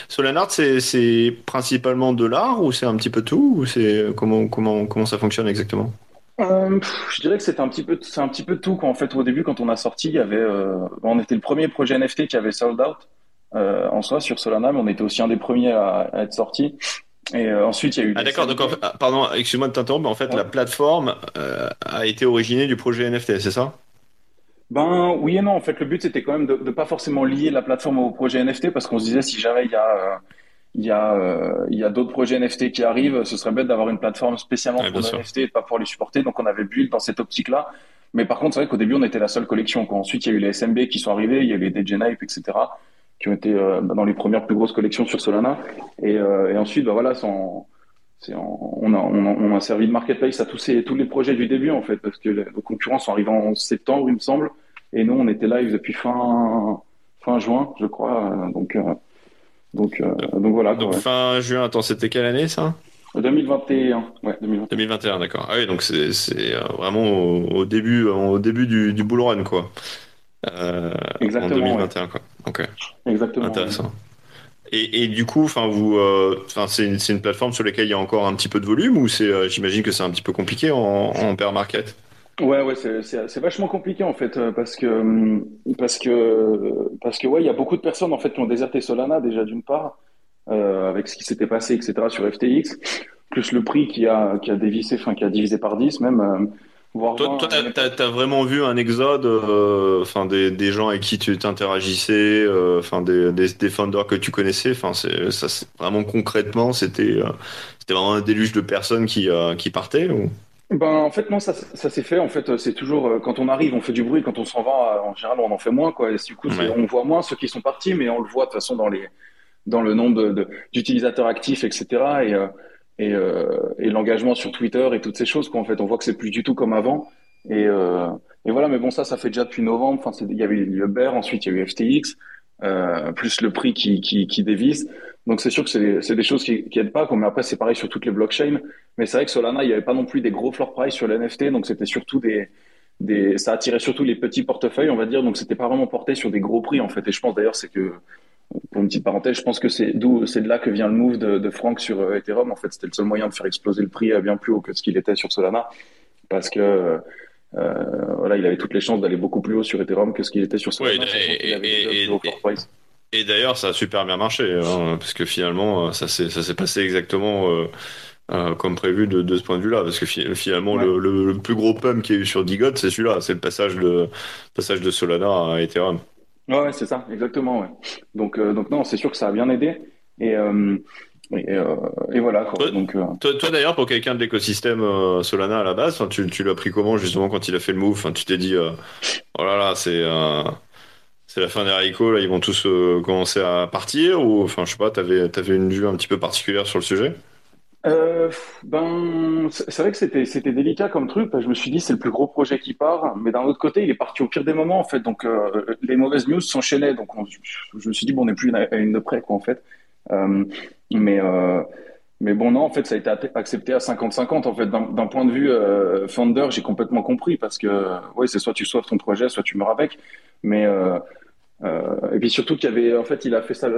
Solana, c'est principalement de l'art ou c'est un petit peu tout? Ou c'est comment comment comment ça fonctionne exactement? Euh, je dirais que c'est un petit peu c'est un petit peu tout quoi. En fait, au début, quand on a sorti, il y avait on était le premier projet NFT qui avait sold out en soi sur Solana, mais on était aussi un des premiers à, à être sorti. Et euh, ensuite, il y a eu. Ah d'accord. Donc, en fait, pardon, excuse-moi de t'interrompre, mais en fait, ouais. la plateforme a été originée du projet NFT, c'est ça? Ben oui et non. En fait, le but c'était quand même de ne pas forcément lier la plateforme au projet NFT parce qu'on se disait si jamais il y a euh, il y a euh, il y a d'autres projets NFT qui arrivent, ce serait bête d'avoir une plateforme spécialement ouais, pour les NFT et de pas pouvoir les supporter. Donc on avait build dans cette optique-là. Mais par contre, c'est vrai qu'au début on était la seule collection. Quoi. Ensuite, il y a eu les SMB qui sont arrivés, il y a eu les DJNipe, etc. qui ont été euh, dans les premières plus grosses collections sur Solana. Et, euh, et ensuite, ben voilà, sans on a, on, a, on a servi de marketplace à tous, ces, tous les projets du début en fait, parce que les, nos concurrents sont arrivés en septembre, il me semble, et nous on était live depuis fin fin juin, je crois. Donc euh, donc euh, donc voilà. Donc fin juin. Attends, c'était quelle année ça? 2021. Ouais, 2021. 2021, d'accord. Ah oui, donc c'est c'est vraiment au, au, début au début du, du bull run quoi. Euh, Exactement. En 2021 ouais. quoi. Ok. Exactement. Intéressant. Et, et, du coup, enfin, vous, enfin, euh, c'est une, une, plateforme sur laquelle il y a encore un petit peu de volume ou c'est, euh, j'imagine que c'est un petit peu compliqué en, en bear market? Ouais, ouais, c'est vachement compliqué en fait parce que parce que parce que ouais, il y a beaucoup de personnes en fait qui ont déserté Solana déjà d'une part euh, avec ce qui s'était passé etc sur FTX plus le prix qui a qui a dévissé, enfin qui a divisé par 10 même. Euh, Voir toi, t'as as, vraiment vu un exode, enfin euh, des, des gens avec qui tu t'interagissais, enfin des, des, des founders que tu connaissais, enfin c'est ça vraiment concrètement c'était c'était vraiment un déluge de personnes qui qui partaient. Ou... Ben en fait non ça, ça s'est fait. En fait c'est toujours quand on arrive on fait du bruit. Quand on s'en va en général on en fait moins quoi. Et du coup ouais. on voit moins ceux qui sont partis mais on le voit de toute façon dans les dans le nombre d'utilisateurs actifs etc et et, euh, et l'engagement sur Twitter et toutes ces choses qu'en fait. On voit que c'est plus du tout comme avant. Et, euh, et voilà. Mais bon ça ça fait déjà depuis novembre. Enfin il y avait le bear ensuite il y a eu FTX euh, plus le prix qui qui, qui dévisse donc c'est sûr que c'est des choses qui, qui aident pas mais après c'est pareil sur toutes les blockchains. Mais c'est vrai que Solana il y avait pas non plus des gros floor price sur l'NFT donc c'était surtout des des ça attirait surtout les petits portefeuilles on va dire. Donc c'était pas vraiment porté sur des gros prix en fait. Et je pense d'ailleurs c'est que pour une petite parenthèse, je pense que c'est d'où c'est de là que vient le move de, de Franck sur euh, Ethereum. En fait, c'était le seul moyen de faire exploser le prix à bien plus haut que ce qu'il était sur Solana, parce que euh, voilà, il avait toutes les chances d'aller beaucoup plus haut sur Ethereum que ce qu'il était sur Solana. Ouais, et, et, et, et d'ailleurs, ça a super bien marché, hein, parce que finalement, ça s'est ça s'est passé exactement. Euh, euh, comme prévu de, de ce point de vue-là, parce que finalement ouais. le, le, le, plus gros pump qu'il y a eu sur Digot, c'est celui-là, c'est le passage de passage de Solana à Ethereum. Ouais, c'est ça, exactement. Ouais. Donc, euh, donc non, c'est sûr que ça a bien aidé. Et, euh, et, euh, et, voilà. Quoi. Toi, donc, toi, toi d'ailleurs, pour quelqu'un de l'écosystème Solana à la base, tu, tu l'as pris comment justement quand il a fait le move? Enfin, Tu t'es dit, oh là là, c'est c'est la fin des haricots, là, ils vont tous commencer à partir Ou, enfin, je sais pas, t'avais avais une vue un petit peu particulière sur le sujet? Euh, ben, c'est vrai que c'était délicat comme truc. je me suis dit c'est le plus gros projet qui part, mais d'un autre côté il est parti au pire des moments en fait. Donc euh, les mauvaises news s'enchaînaient. Donc on, je me suis dit bon on n'est plus à une de près quoi en fait. Euh, mais Mais bon, non, en fait, ça a été accepté à 50-50. En fait, d'un point de vue euh, founder, j'ai complètement compris parce que, ouais, c'est soit tu sauves ton projet, soit tu meurs avec. Mais euh, euh, et puis surtout qu'il y avait, en fait, il a fait ça.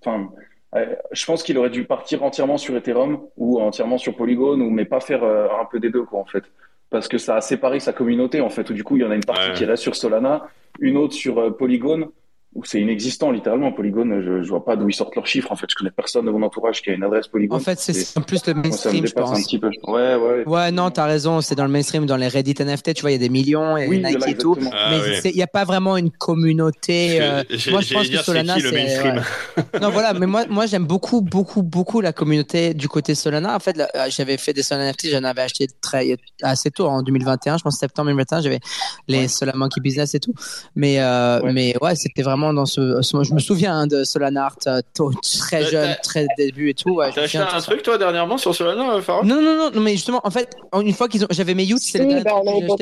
Enfin, euh, je pense qu'il aurait dû partir entièrement sur Ethereum ou entièrement sur Polygon, ou mais pas faire euh, un peu des deux, quoi, en fait. Parce que ça a séparé sa communauté, en fait. Où du coup, il y en a une partie qui reste sur Solana, une autre sur euh, Polygon c'est inexistant littéralement Polygon je, je vois pas d'où ils sortent leurs chiffres en fait je connais personne de mon entourage qui a une adresse Polygon en fait c'est plus le mainstream je pense un petit peu. ouais ouais ouais non t'as raison c'est dans le mainstream dans les Reddit NFT tu vois il y a des millions et oui, Nike et tout Ah, mais oui. il n'y a pas vraiment une communauté euh, moi je pense que Solana c'est ouais. non voilà mais moi moi j'aime beaucoup beaucoup beaucoup la communauté du côté Solana en fait euh, j'avais fait des Solana NFT j'en avais acheté très assez tôt en 2021 je pense septembre 2021 j'avais les Ouais. Solana Monkey Business et tout mais euh, Ouais. mais ouais c'était vraiment dans ce, ce- je me souviens hein, de Solana Art euh, tôt- très jeune très début et tout ouais, T'as acheté un tout ça. truc toi dernièrement sur Solana, euh, Farah? Non, non, non, non, mais justement, en fait, une fois qu'ils ont, j'avais mes youths, c'est le Oui, dernier bah.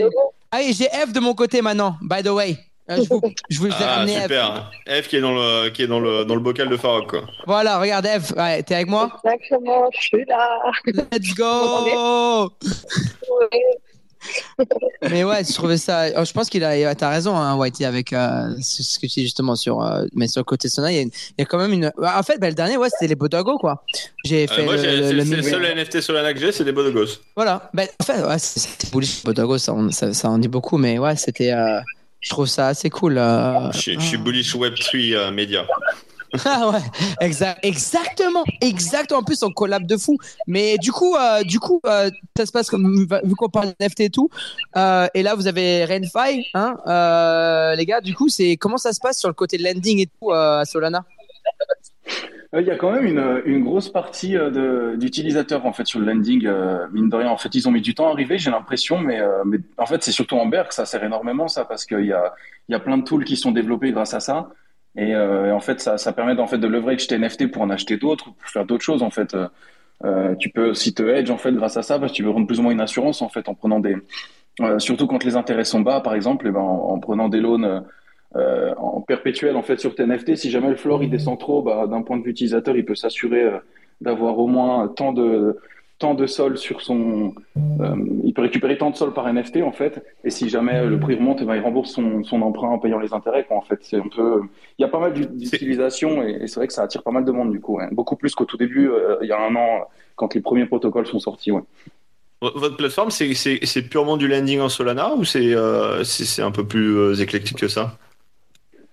Ah, et j'ai F de mon côté maintenant, by the way. Euh, je vous, je vous ai Ah ramené F. super. F qui est dans le qui est dans le dans le bocal de Farok quoi. Voilà, regarde F. Ouais, t'es avec moi? Exactement, je suis là. Let's go Mais ouais, je trouvais ça. oh, Je pense qu'il a. T'as raison, hein, Whitey, avec euh, ce que tu dis justement sur. euh, mais sur le côté Sona, il y, y a quand même une. En fait, bah, le dernier, ouais, c'était les Botago, quoi. J'ai Euh, fait moi le, seul NFT Solana que j'ai, c'est des Bodogos. Voilà. Ben, en fait, ouais, c'était bullish. Botago, ça, en- ça, ça en dit beaucoup, mais ouais, c'était. je trouve ça assez cool. Je suis- je suis bullish Web3 euh, média. Ah ouais, exact, exactement, exactement. En plus, on collab de fou. Mais du coup, euh, du coup, euh, ça se passe comme vu qu'on parle NFT et tout. euh, et là, vous avez Renfi, hein, les gars. Du coup, c'est comment ça se passe sur le côté lending et tout à Solana? Il y a quand même une, une grosse partie de- d'utilisateurs en fait sur le landing, mine de rien. En fait, ils ont mis du temps à arriver, j'ai l'impression, mais, mais en fait, c'est surtout en Berg ça sert énormément ça, parce qu'il y a, y a plein de tools qui sont développés grâce à ça. Et, euh, en fait, ça, ça permet en fait de leverage tes NFT pour en acheter d'autres, pour faire d'autres choses en fait. Euh, euh, tu peux aussi te hedge en fait grâce à ça, parce que tu veux rendre plus ou moins une assurance en fait en prenant des, euh, surtout quand les intérêts sont bas, par exemple, et ben en, en prenant des loans. euh, euh, en perpétuel en fait sur tes NFT. Si jamais le floor il descend trop, bah, d'un point de vue utilisateur, il peut s'assurer d'avoir au moins tant de tant de sol sur son. euh, il peut récupérer tant de sol par NFT en fait. Et si jamais euh, le prix remonte, eh ben, il rembourse son, son emprunt en payant les intérêts. Quoi, en fait, c'est un peu. Il y a pas mal d'ut- d'utilisation et, et c'est vrai que ça attire pas mal de monde du coup. ouais. Beaucoup plus qu'au tout début, euh, il y a un an, quand les premiers protocoles sont sortis. Ouais. Votre plateforme, c'est purement du landing en Solana ou c'est euh, un peu plus euh, éclectique que ça?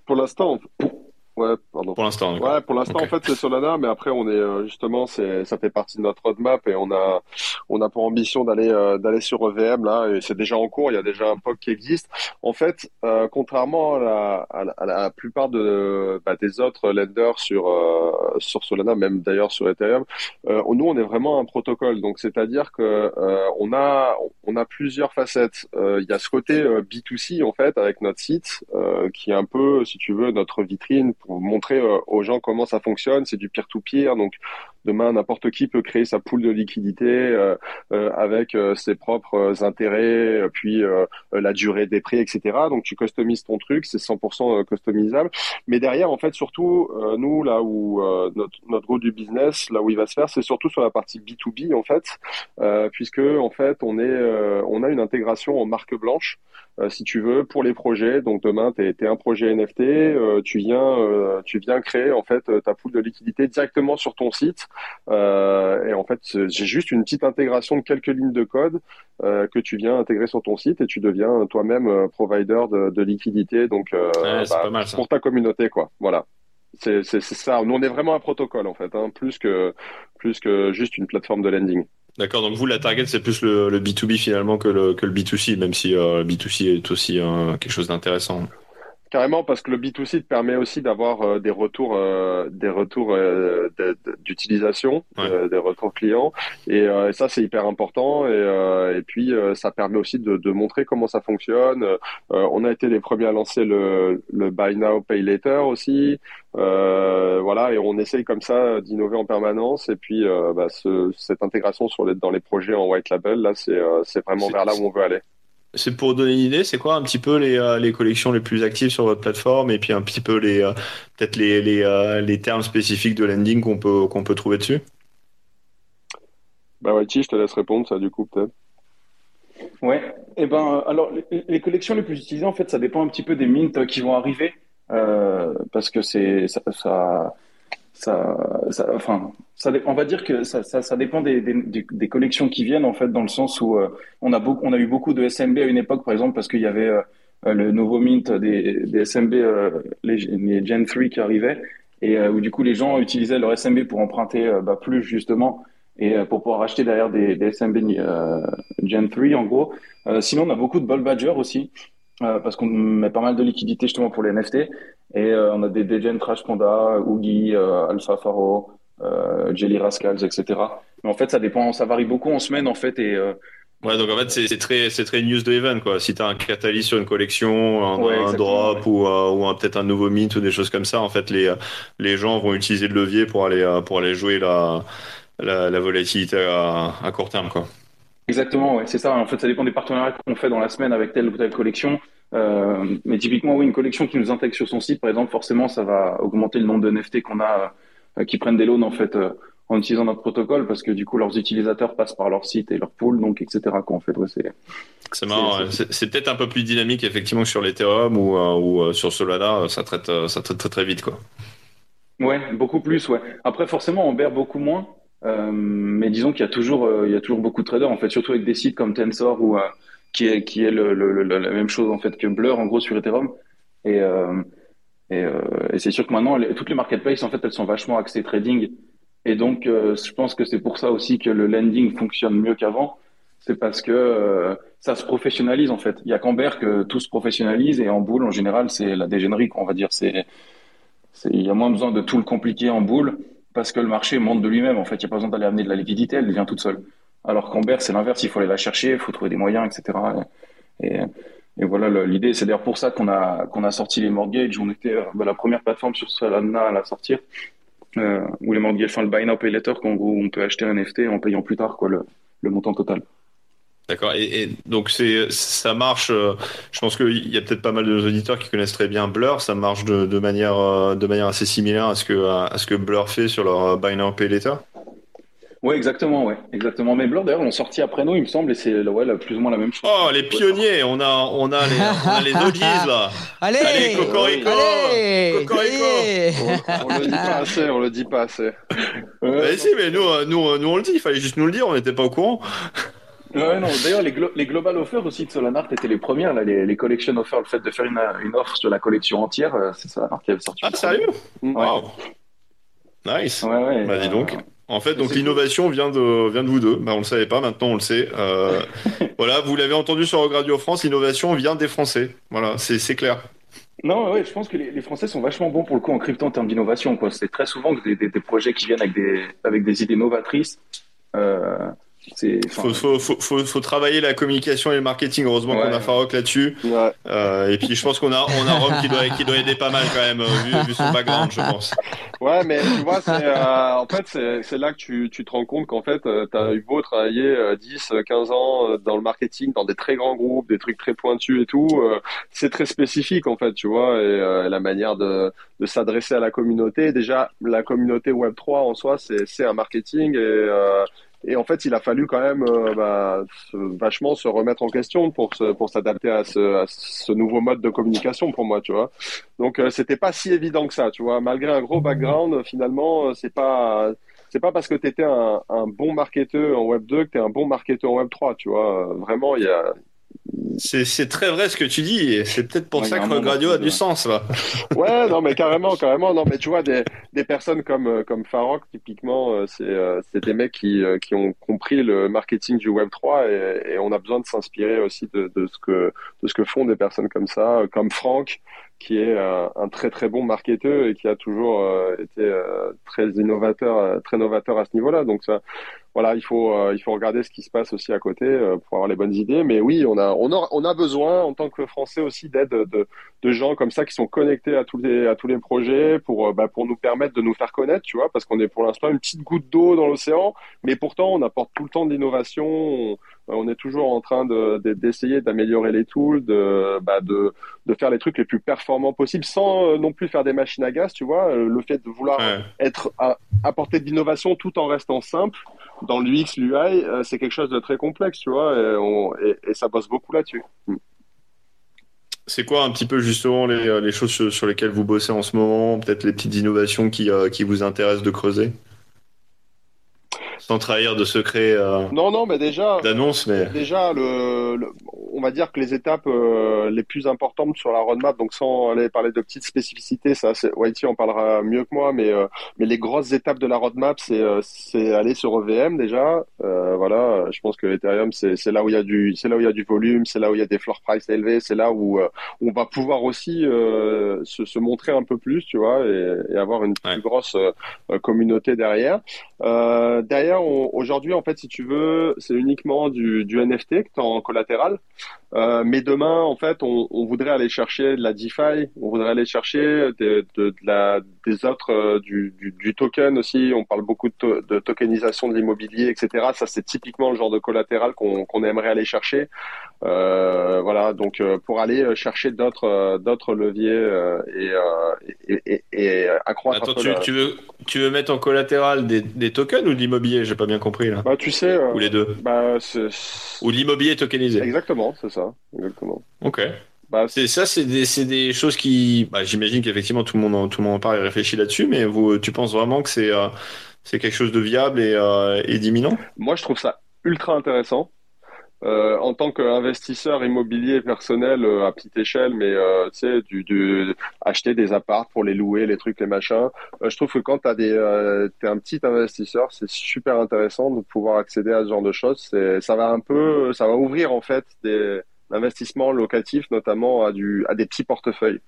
Pour l'instant, ouais, pardon. pour l'instant. Ouais, pour l'instant, en fait, c'est Solana, mais après, on est euh, justement, c'est, ça fait partie de notre roadmap et on a, on a pour ambition d'aller, euh, d'aller sur EVM là, et c'est déjà en cours. Il y a déjà un POC qui existe. En fait, euh, contrairement à la, à la, à la plupart de, bah, des autres lenders sur, euh, sur Solana, même d'ailleurs sur Ethereum, euh, nous, on est vraiment un protocole. Donc, c'est-à-dire que euh, on a, on a plusieurs facettes. Euh, Il y a ce côté euh, B2C en fait avec notre site, euh, qui est un peu, si tu veux, notre vitrine pour montrer euh, aux gens comment ça fonctionne. C'est du peer-to-peer, donc demain n'importe qui peut créer sa pool de liquidité euh, euh, avec euh, ses propres intérêts, puis la durée des prix, etc. Donc tu customises ton truc, c'est 100% customisable. Mais derrière, en fait, surtout nous là où notre notre du business, là où il va se faire, c'est surtout sur la partie B2B en fait, puisque en fait on est on a une intégration en marque blanche euh, si tu veux, pour les projets. Donc demain, tu es, un projet NFT, euh, tu viens, euh, tu viens créer en fait ta pool de liquidité directement sur ton site. Euh, et en fait, j'ai juste une petite intégration de quelques lignes de code euh, que tu viens intégrer sur ton site et tu deviens toi-même euh, provider de, de liquidité. Donc Ouais, bah, mal pour ta communauté, quoi. Voilà. C'est ça. Nous, on est vraiment un protocole en fait, hein, plus que plus que juste une plateforme de lending. D'accord, donc vous, la target, c'est plus le, le B2B finalement que le, que le B2C, même si euh, le B2C est aussi euh, quelque chose d'intéressant. Carrément, parce que le B2C te permet aussi d'avoir euh, des retours, euh, des retours euh, d'utilisation, Ouais. euh, des retours clients, et, euh, et ça c'est hyper important. Et, euh, et puis euh, ça permet aussi de, de montrer comment ça fonctionne. Euh, on a été les premiers à lancer le, le Buy Now Pay Later aussi. Euh, voilà, et on essaye comme ça d'innover en permanence. Et puis euh, bah, ce- cette intégration sur les, dans les projets en white label, là c'est euh, vraiment vers là où on veut aller. C'est pour donner une idée, c'est quoi un petit peu les, euh, les collections les plus actives sur votre plateforme et puis un petit peu les euh, peut-être les, les, euh, les termes spécifiques de landing qu'on peut qu'on peut trouver dessus? Bah ouais, je te laisse répondre ça du coup peut-être. Ouais, et eh ben alors les, collections les plus utilisées en fait ça dépend un petit peu des mints qui vont arriver euh, parce que c'est ça, ça, enfin on va dire que ça, dépend des, collections qui viennent en fait dans le sens où euh, on a eu beaucoup de SMB à une époque par exemple parce qu'il y avait euh, le nouveau mint des, SMB les, Gen 3 qui arrivaient et où du coup les gens utilisaient leur SMB pour emprunter bah, plus justement et euh, pour pouvoir acheter derrière des, SMB euh, Gen 3 en gros. Euh, sinon, on a beaucoup de Ball Badger aussi parce qu'on met pas mal de liquidités justement pour les NFT et on a des, Gen Trash Panda, Oogie, Alpha Faro, Jelly Rascals, etc. Mais en fait, ça dépend, ça varie beaucoup en semaine en fait et Ouais, donc en fait, c'est très, très news driven, quoi. Si tu as un catalyse sur une collection, un, drop ou, ou peut-être un nouveau mint ou des choses comme ça, en fait, les, les gens vont utiliser le levier pour aller, pour aller jouer la, la, volatilité à, court terme. Quoi. Exactement, ouais, c'est ça. En fait, ça dépend des partenariats qu'on fait dans la semaine avec telle ou telle collection. Euh, mais typiquement, oui, une collection qui nous intègre sur son site, par exemple, forcément, ça va augmenter le nombre de NFT qu'on a euh, qui prennent des loans en fait euh, en utilisant notre protocole, parce que du coup, leurs utilisateurs passent par leur site et leur pool, donc etc. Quoi, en fait, ouais, c'est. C'est marrant. C'est peut-être un peu plus dynamique effectivement sur l'Ethereum ou, ou sur Solana, ça traite, ça traite très très vite quoi. Ouais, beaucoup plus. Ouais. Après, forcément, on bear beaucoup moins. Euh, mais disons qu'il y a toujours, euh, il y a toujours beaucoup de traders en fait, surtout avec des sites comme Tensor ou euh, qui est qui est la même chose en fait que Blur en gros sur Ethereum. Et et, c'est sûr que maintenant toutes les marketplaces en fait elles sont vachement axées trading. Et donc je pense que c'est pour ça aussi que le lending fonctionne mieux qu'avant. C'est parce que ça se professionnalise en fait. Il y a qu'en que tout se professionnalise et en boule en général c'est la dégénérie on va dire. C'est il y a moins besoin de tout le compliquer en boule parce que le marché monte de lui-même. En fait, il n'y a pas besoin d'aller amener de la liquidité, elle vient toute seule. Alors qu'en c'est l'inverse, il faut aller la chercher, il faut trouver des moyens, etc. Et, voilà, l'idée, c'est d'ailleurs pour ça qu'on a, a sorti les mortgages. On était euh, bah, la première plateforme sur Solana à la sortir, euh, où les mortgages, enfin le buy now pay later, qu'en gros, on peut acheter un NFT en payant plus tard quoi, le montant total. D'accord. Et, donc c'est ça marche. Euh, je pense qu'il y a peut-être pas mal de auditeurs qui connaissent très bien Blur. Ça marche de, de manière euh, de manière assez similaire à ce que à ce que Blur fait sur leur euh, Buy Now Pay Later. Oui, exactement, ouais, exactement. Mais Blur d'ailleurs l'ont sorti après nous, il me semble, et c'est ouais, plus ou moins la même chose. Oh, les pionniers, on a on a les on a les là. allez, allez, Cocorico, allez, Cocorico. On, on, le dit pas assez, on le dit pas assez. mais si, mais nous nous nous on le dit, il fallait juste nous le dire, on n'était pas au courant. Ouais, non. D'ailleurs, les, les, global offers aussi de Solanart étaient les premières, là, les, les collection offers, le fait de faire une, une offre sur la collection entière, euh, c'est Solanart qui avait sorti. Ah, sérieux Wow. Nice. Ouais, ouais. Bah, dis donc. En fait, donc l'innovation vient de vient de vous deux. Bah, on le savait pas, maintenant on le sait. Euh, voilà, vous l'avez entendu sur Radio France, l'innovation vient des Français. Voilà, c'est clair. Non, ouais, je pense que les, les, Français sont vachement bons pour le coup en crypto en termes d'innovation. C'est très souvent des, des, des, projets qui viennent avec des avec des idées novatrices. Euh, il faut, faut, faut, faut, travailler la communication et le marketing. Heureusement qu'on a Farok là-dessus. Ouais. Euh, et puis je pense qu'on a, on a Rome qui doit, qui doit aider pas mal quand même, vu, vu son background, je pense. Ouais, mais tu vois, c'est, euh, en fait, c'est là que tu, tu te rends compte qu'en fait, euh, tu as eu beau travailler 10, euh, 15 ans dans le marketing, dans des très grands groupes, des trucs très pointus et tout. c'est très spécifique en fait, tu vois, et la manière de, de s'adresser à la communauté. Déjà, la communauté Web3 en soi, c'est un marketing et et en fait, il a fallu quand même euh, bah, vachement se remettre en question pour se, pour s'adapter à ce, à ce nouveau mode de communication pour moi, tu vois. Donc euh, c'était pas si évident que ça, tu vois. Malgré un gros background, finalement, euh, c'est pas c'est pas parce que tu étais un, un, bon marketeur en Web 2 que tu es un bon marketeur en Web 3, tu vois. Vraiment, il y a, c'est très vrai ce que tu dis, et c'est peut-être pour ça que Gradio a du sens là. ouais, non, mais carrément, carrément, non, mais tu vois des, des personnes comme euh, comme Farok, typiquement, euh, c'est euh, c'est des mecs qui qui ont compris le marketing du Web 3 et, et on a besoin de s'inspirer aussi de, de ce que de ce que font des personnes comme ça, comme Franck, qui est un très très bon marketeur et qui a toujours été très innovateur, très novateur à ce niveau-là. Donc ça, voilà, il faut euh, il faut regarder ce qui se passe aussi à côté euh, pour avoir les bonnes idées. Mais oui, on a on a on a besoin en tant que Français aussi d'aide de, de gens comme ça qui sont connectés à tous les à tous les projets pour euh, bah, pour nous permettre de nous faire connaître, tu vois, parce qu'on est pour l'instant une petite goutte d'eau dans l'océan, mais pourtant on apporte tout le temps de l'innovation. on est toujours en train de d'essayer d'améliorer les tools, de, bah, de de faire les trucs les plus performants possibles, sans non plus faire des machines à gaz. Tu vois, le fait de vouloir être à, apporter de l'innovation tout en restant simple dans l'UX, l'UI, c'est quelque chose de très complexe, tu vois, et, et ça bosse beaucoup là-dessus. Mm. C'est quoi un petit peu justement les, euh, les, choses sur, lesquelles vous bossez en ce moment? Peut-être les petites innovations qui, euh, qui vous intéressent de creuser? Sans trahir de secret euh, non non mais déjà d'annonce mais déjà le, on va dire que les étapes euh, les plus importantes sur la roadmap donc sans aller parler de petites spécificités ça c'est Whitey en parlera mieux que moi mais euh, mais les grosses étapes de la roadmap c'est c'est aller sur EVM déjà. Voilà je pense que Ethereum c'est c'est là où il y a du c'est là où il y a du volume c'est là où il y a des floor price élevés c'est là où on va pouvoir aussi se, se montrer un peu plus tu vois et, et avoir une plus grosse communauté derrière derrière aujourd'hui, en fait, si tu veux, c'est uniquement du, du NFT que tu en collatéral. Euh, mais demain, en fait, on, on, voudrait aller chercher de la DeFi, on voudrait aller chercher de, de, de la, des autres, euh, du, du, du, token aussi. On parle beaucoup de, de tokenisation de l'immobilier, etc. Ça, c'est typiquement le genre de collatéral qu'on qu'on aimerait aller chercher. Euh, voilà, donc euh, pour aller chercher d'autres d'autres leviers et, et, et, et, accroître. Attends, tu, tu, veux tu veux mettre en collatéral des, des tokens ou de l'immobilier? J'ai pas bien compris là. Bah tu sais. ou les deux. Bah, ou l'immobilier tokenisé. Exactement, c'est ça. Exactement. Ok. Bah, c'est ça, c'est des, des, choses qui, bah, j'imagine qu'effectivement tout le monde en, tout le monde en parle et réfléchit là-dessus, mais vous, tu penses vraiment que c'est euh, c'est quelque chose de viable et, euh, et d'imminent? Moi, je trouve ça ultra intéressant. Euh, en tant qu'investisseur immobilier personnel euh, à petite échelle, mais euh, tu sais, du, du, acheter des apparts pour les louer, les trucs, les machins. je trouve que quand t'as des, t'es un petit investisseur, c'est super intéressant de pouvoir accéder à ce genre de choses. C'est, ça va un peu, ça va ouvrir en fait des l'investissement locatif, notamment à, du, à des petits portefeuilles.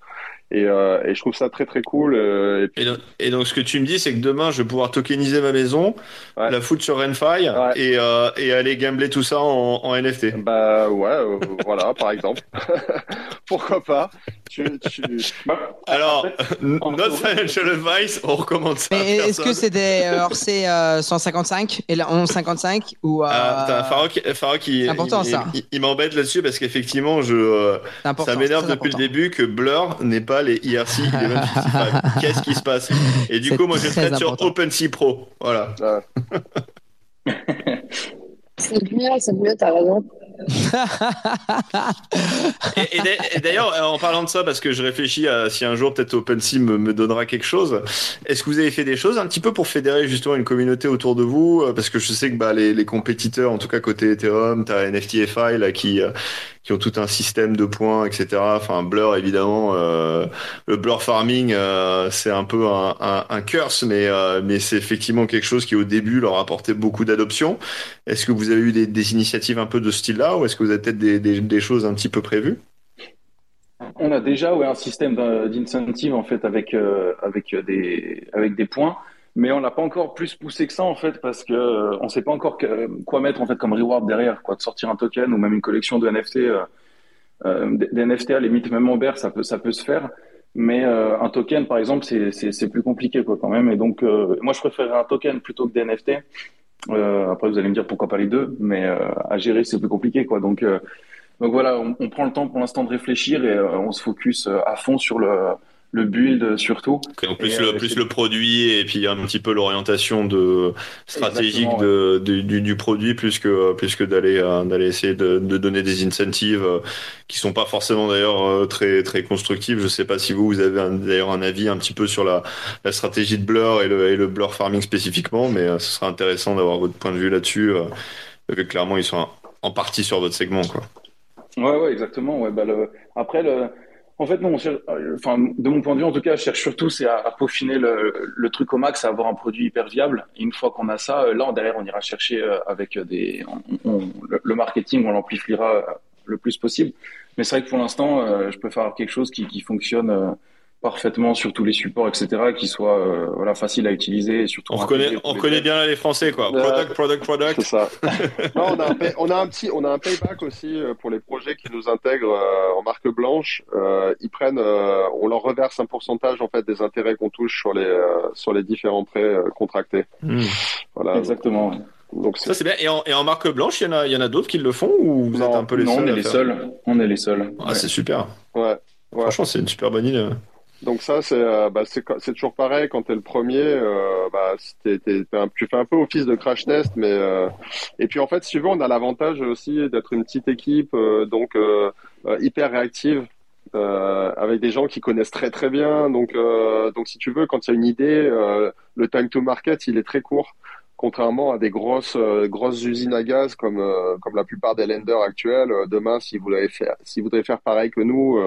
Et, euh, et je trouve ça très très cool. Euh, et, et, donc, ce que tu me dis, c'est que demain, je vais pouvoir tokeniser ma maison, la foutre sur Renfi et, euh, et aller gambler tout ça en, en NFT. Bah ouais, voilà, par exemple. Pourquoi pas tu, tu... Bah, Alors, notre financial advice, on recommande ça. Est-ce que c'est des RC 155 et la 1155 ou ah, Farouk, il, important, il, ça. il, m'embête là-dessus parce qu'effectivement, je ça m'énerve depuis le début que Blur n'est pas les IRC Qu'est-ce qui se passe? Et du coup, moi, je traite sur OpenSea Pro. Voilà. c'est mieux, c'est mieux, t'as raison. Et, d'ailleurs, en parlant de ça, parce que je réfléchis à si un jour peut-être OpenSea me, donnera quelque chose, est-ce que vous avez fait des choses un petit peu pour fédérer justement une communauté autour de vous? Parce que je sais que bah, les, les compétiteurs, en tout cas côté Ethereum, tu as NFTFI là, qui, euh, qui ont tout un système de points, etc. Enfin, Blur, évidemment, euh, le Blur farming, euh, c'est un peu un, un, un curse, mais, euh, mais c'est effectivement quelque chose qui, au début, leur a apporté beaucoup d'adoption. Est-ce que vous avez eu des, des initiatives un peu de ce style-là, ou est-ce que vous avez peut-être des, des, des choses un petit peu prévues? On a déjà ouais, un système d'incentive en fait avec euh, avec des avec des points mais on l'a pas encore plus poussé que ça en fait parce que euh, on sait pas encore quoi mettre en fait comme reward derrière quoi. De sortir un token ou même une collection de NFT euh, euh des NFT à limite même en bear ça peut ça peut se faire. Mais euh, un token par exemple c'est c'est plus compliqué quoi quand même. Et donc moi je préférerais un token plutôt que des NFT après vous allez me dire pourquoi pas les deux mais à gérer c'est plus compliqué quoi. Donc donc voilà on, prend le temps pour l'instant de réfléchir et on se focus à fond sur le le build surtout. Donc plus, le, euh, plus le produit et puis un petit peu l'orientation de stratégique de, du, du, produit plus que plus que d'aller euh, d'aller essayer de, de, donner des incentives euh, qui sont pas forcément d'ailleurs très très constructives. Je sais pas si vous vous avez d'ailleurs un avis un petit peu sur la, la stratégie de Blur et le, et le Blur farming spécifiquement, mais ce sera intéressant d'avoir votre point de vue là-dessus. que clairement ils sont en partie sur votre segment quoi. Ouais ouais exactement. Ouais bah le... après le en fait, non. enfin, de mon point de vue, en tout cas, je cherche surtout c'est à, peaufiner le, truc au max, à avoir un produit hyper viable. Et une fois qu'on a ça, euh, là, derrière, on ira chercher euh, avec des, le, marketing, on l'amplifiera le plus possible. Mais c'est vrai que pour l'instant, euh, je peux faire quelque chose qui, qui fonctionne parfaitement sur tous les supports, etc., qui soit euh, voilà facile à utiliser et surtout. On reconnaît, on connaît bien les Français quoi. Product, product, product. C'est ça. non, on, a un on a un petit, on a un payback aussi euh, pour les projets qui nous intègrent euh, en marque blanche. ils prennent, on leur reverse un pourcentage en fait des intérêts qu'on touche sur les sur les différents prêts contractés. Hmm. Voilà. Exactement. Donc Ça c'est bien. Et en, et en marque blanche, il y en a, il y en a d'autres qui le font ou vous Non, êtes un peu les non, seuls on est les seuls. On est les seuls. Ah, Ouais. c'est super. ouais. Ouais. Franchement, c'est une super bonne idée. Donc ça, c'est euh, bah, toujours pareil quand t'es le premier. Euh, bah, un- tu fais un peu office de crash test, mais euh, et puis en fait, si tu veux, on a l'avantage aussi d'être une petite équipe, euh, donc hyper réactive, avec des gens qui connaissent très très bien. Donc donc si tu veux, quand il y a une idée, le time to market, il est très court. Contrairement à des grosses euh, grosses usines à gaz comme euh, comme la plupart des lenders actuels, euh, demain, si vous voulez faire si vous faire pareil que nous,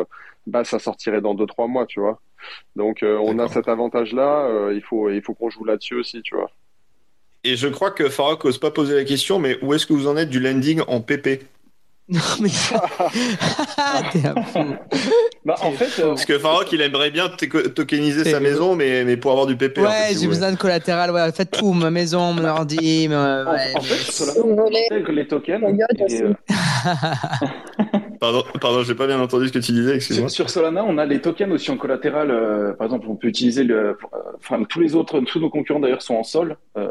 bah ça sortirait dans deux trois mois, tu vois. Donc on a cet avantage-là, euh, il faut il faut qu'on joue là-dessus aussi, tu vois. Et je crois que Farok n'ose pas poser la question, mais où est-ce que vous en êtes du landing en PP Non, mais t'es un fou. Bah, en fait, euh, Parce que Farok, il aimerait bien tokeniser sa maison, mais, mais pour avoir du PP. en Ouais, fait, si j'ai besoin de collatéral. Ouais, faites tout, ma maison, mon ordi. ma- en, ouais, en fait, mais- voulez intègre les tokens. Et, euh, Pardon, pardon, j'ai pas bien entendu ce que tu disais, excuse-moi. Sur, sur Solana, on a les tokens aussi en collatéral. euh, par exemple, on peut utiliser le, euh, enfin tous les autres, tous nos concurrents d'ailleurs sont en sol, euh,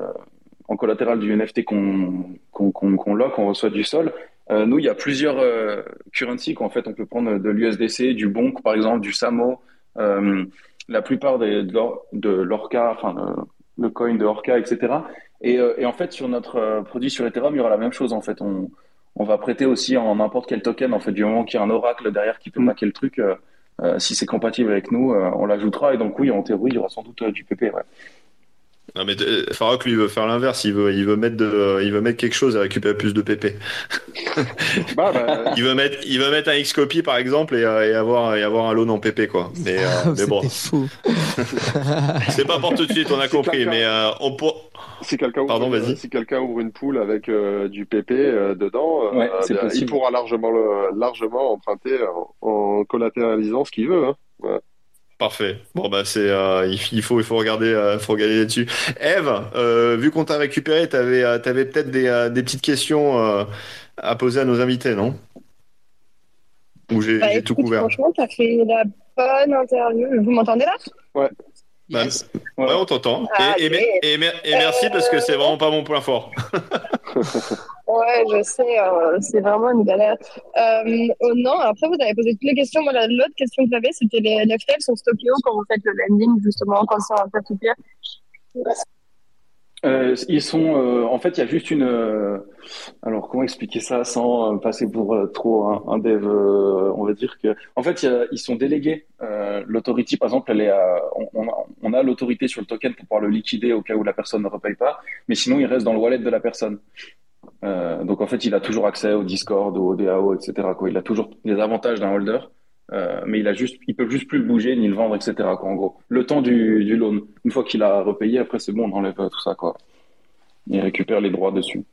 en collatéral du NFT qu'on qu'on qu'on qu'on lock, on reçoit du sol. Euh, nous, il y a plusieurs euh, currencies qu'en fait on peut prendre de l'USDC, du Bonk par exemple, du Samo. Euh, la plupart des, de l'or- de l'Orca, enfin le, le coin de Orca, etc. Et, et en fait, sur notre produit sur Ethereum, il y aura la même chose en fait. On, on va prêter aussi en n'importe quel token en fait du moment qu'il y a un oracle derrière qui peut Mm. packer le truc si c'est compatible avec nous on l'ajoutera et donc oui en théorie il y aura sans doute du PP ouais. Non, mais euh, Farok, lui, veut faire l'inverse. Il veut, il veut mettre de, il veut mettre quelque chose et récupérer plus de PP. Bah, bah, Il veut mettre, il veut mettre un X-copy, par exemple, et, euh, et avoir, et avoir un loan en PP, quoi. Mais, euh, mais bon, fou. c'est pas pour tout de suite, on a compris. Mais euh, on pour... si quelqu'un ouvre, Pardon, vas-y. si quelqu'un ouvre une poule avec euh, du PP euh, dedans, Ouais, il pourra largement le, largement emprunter en, en collatéralisant ce qu'il veut. Hein. Parfait. Bon bah c'est euh, il faut il faut regarder euh, faut regarder là-dessus. Eve, euh, vu qu'on t'a récupéré, t'avais euh, t'avais peut-être des, euh, des petites questions euh, à poser à nos invités, non? Ou j'ai Bah, tout couvert. Franchement, t'as fait la bonne interview. Vous m'entendez là? Yes. Ouais, on t'entend. Ah, Et, et, ok. et, et mer- et merci parce que c'est vraiment pas mon point fort. Ouais, je sais, euh, c'est vraiment une galère. Euh, oh non, après, vous avez posé toutes les questions. Moi, la- l'autre question que j'avais, c'était les NFT, sont stockées où quand vous faites le landing, justement, quand c'est en peer-to-peer Euh, ils sont euh, en fait il y a juste une alors comment expliquer ça sans passer pour trop un, un dev on va dire que en fait ils sont délégués l'autorité par exemple elle est on, on a l'autorité sur le token pour pouvoir le liquider au cas où la personne ne repaye pas mais sinon il reste dans le wallet de la personne Euh, donc en fait il a toujours accès au Discord au DAO etc il a toujours les avantages d'un holder euh, mais il a peut juste plus le bouger ni le vendre, etc. En gros, le temps du, loan. Une fois qu'il a repayé, après c'est bon, on enlève tout ça. Il récupère les droits dessus.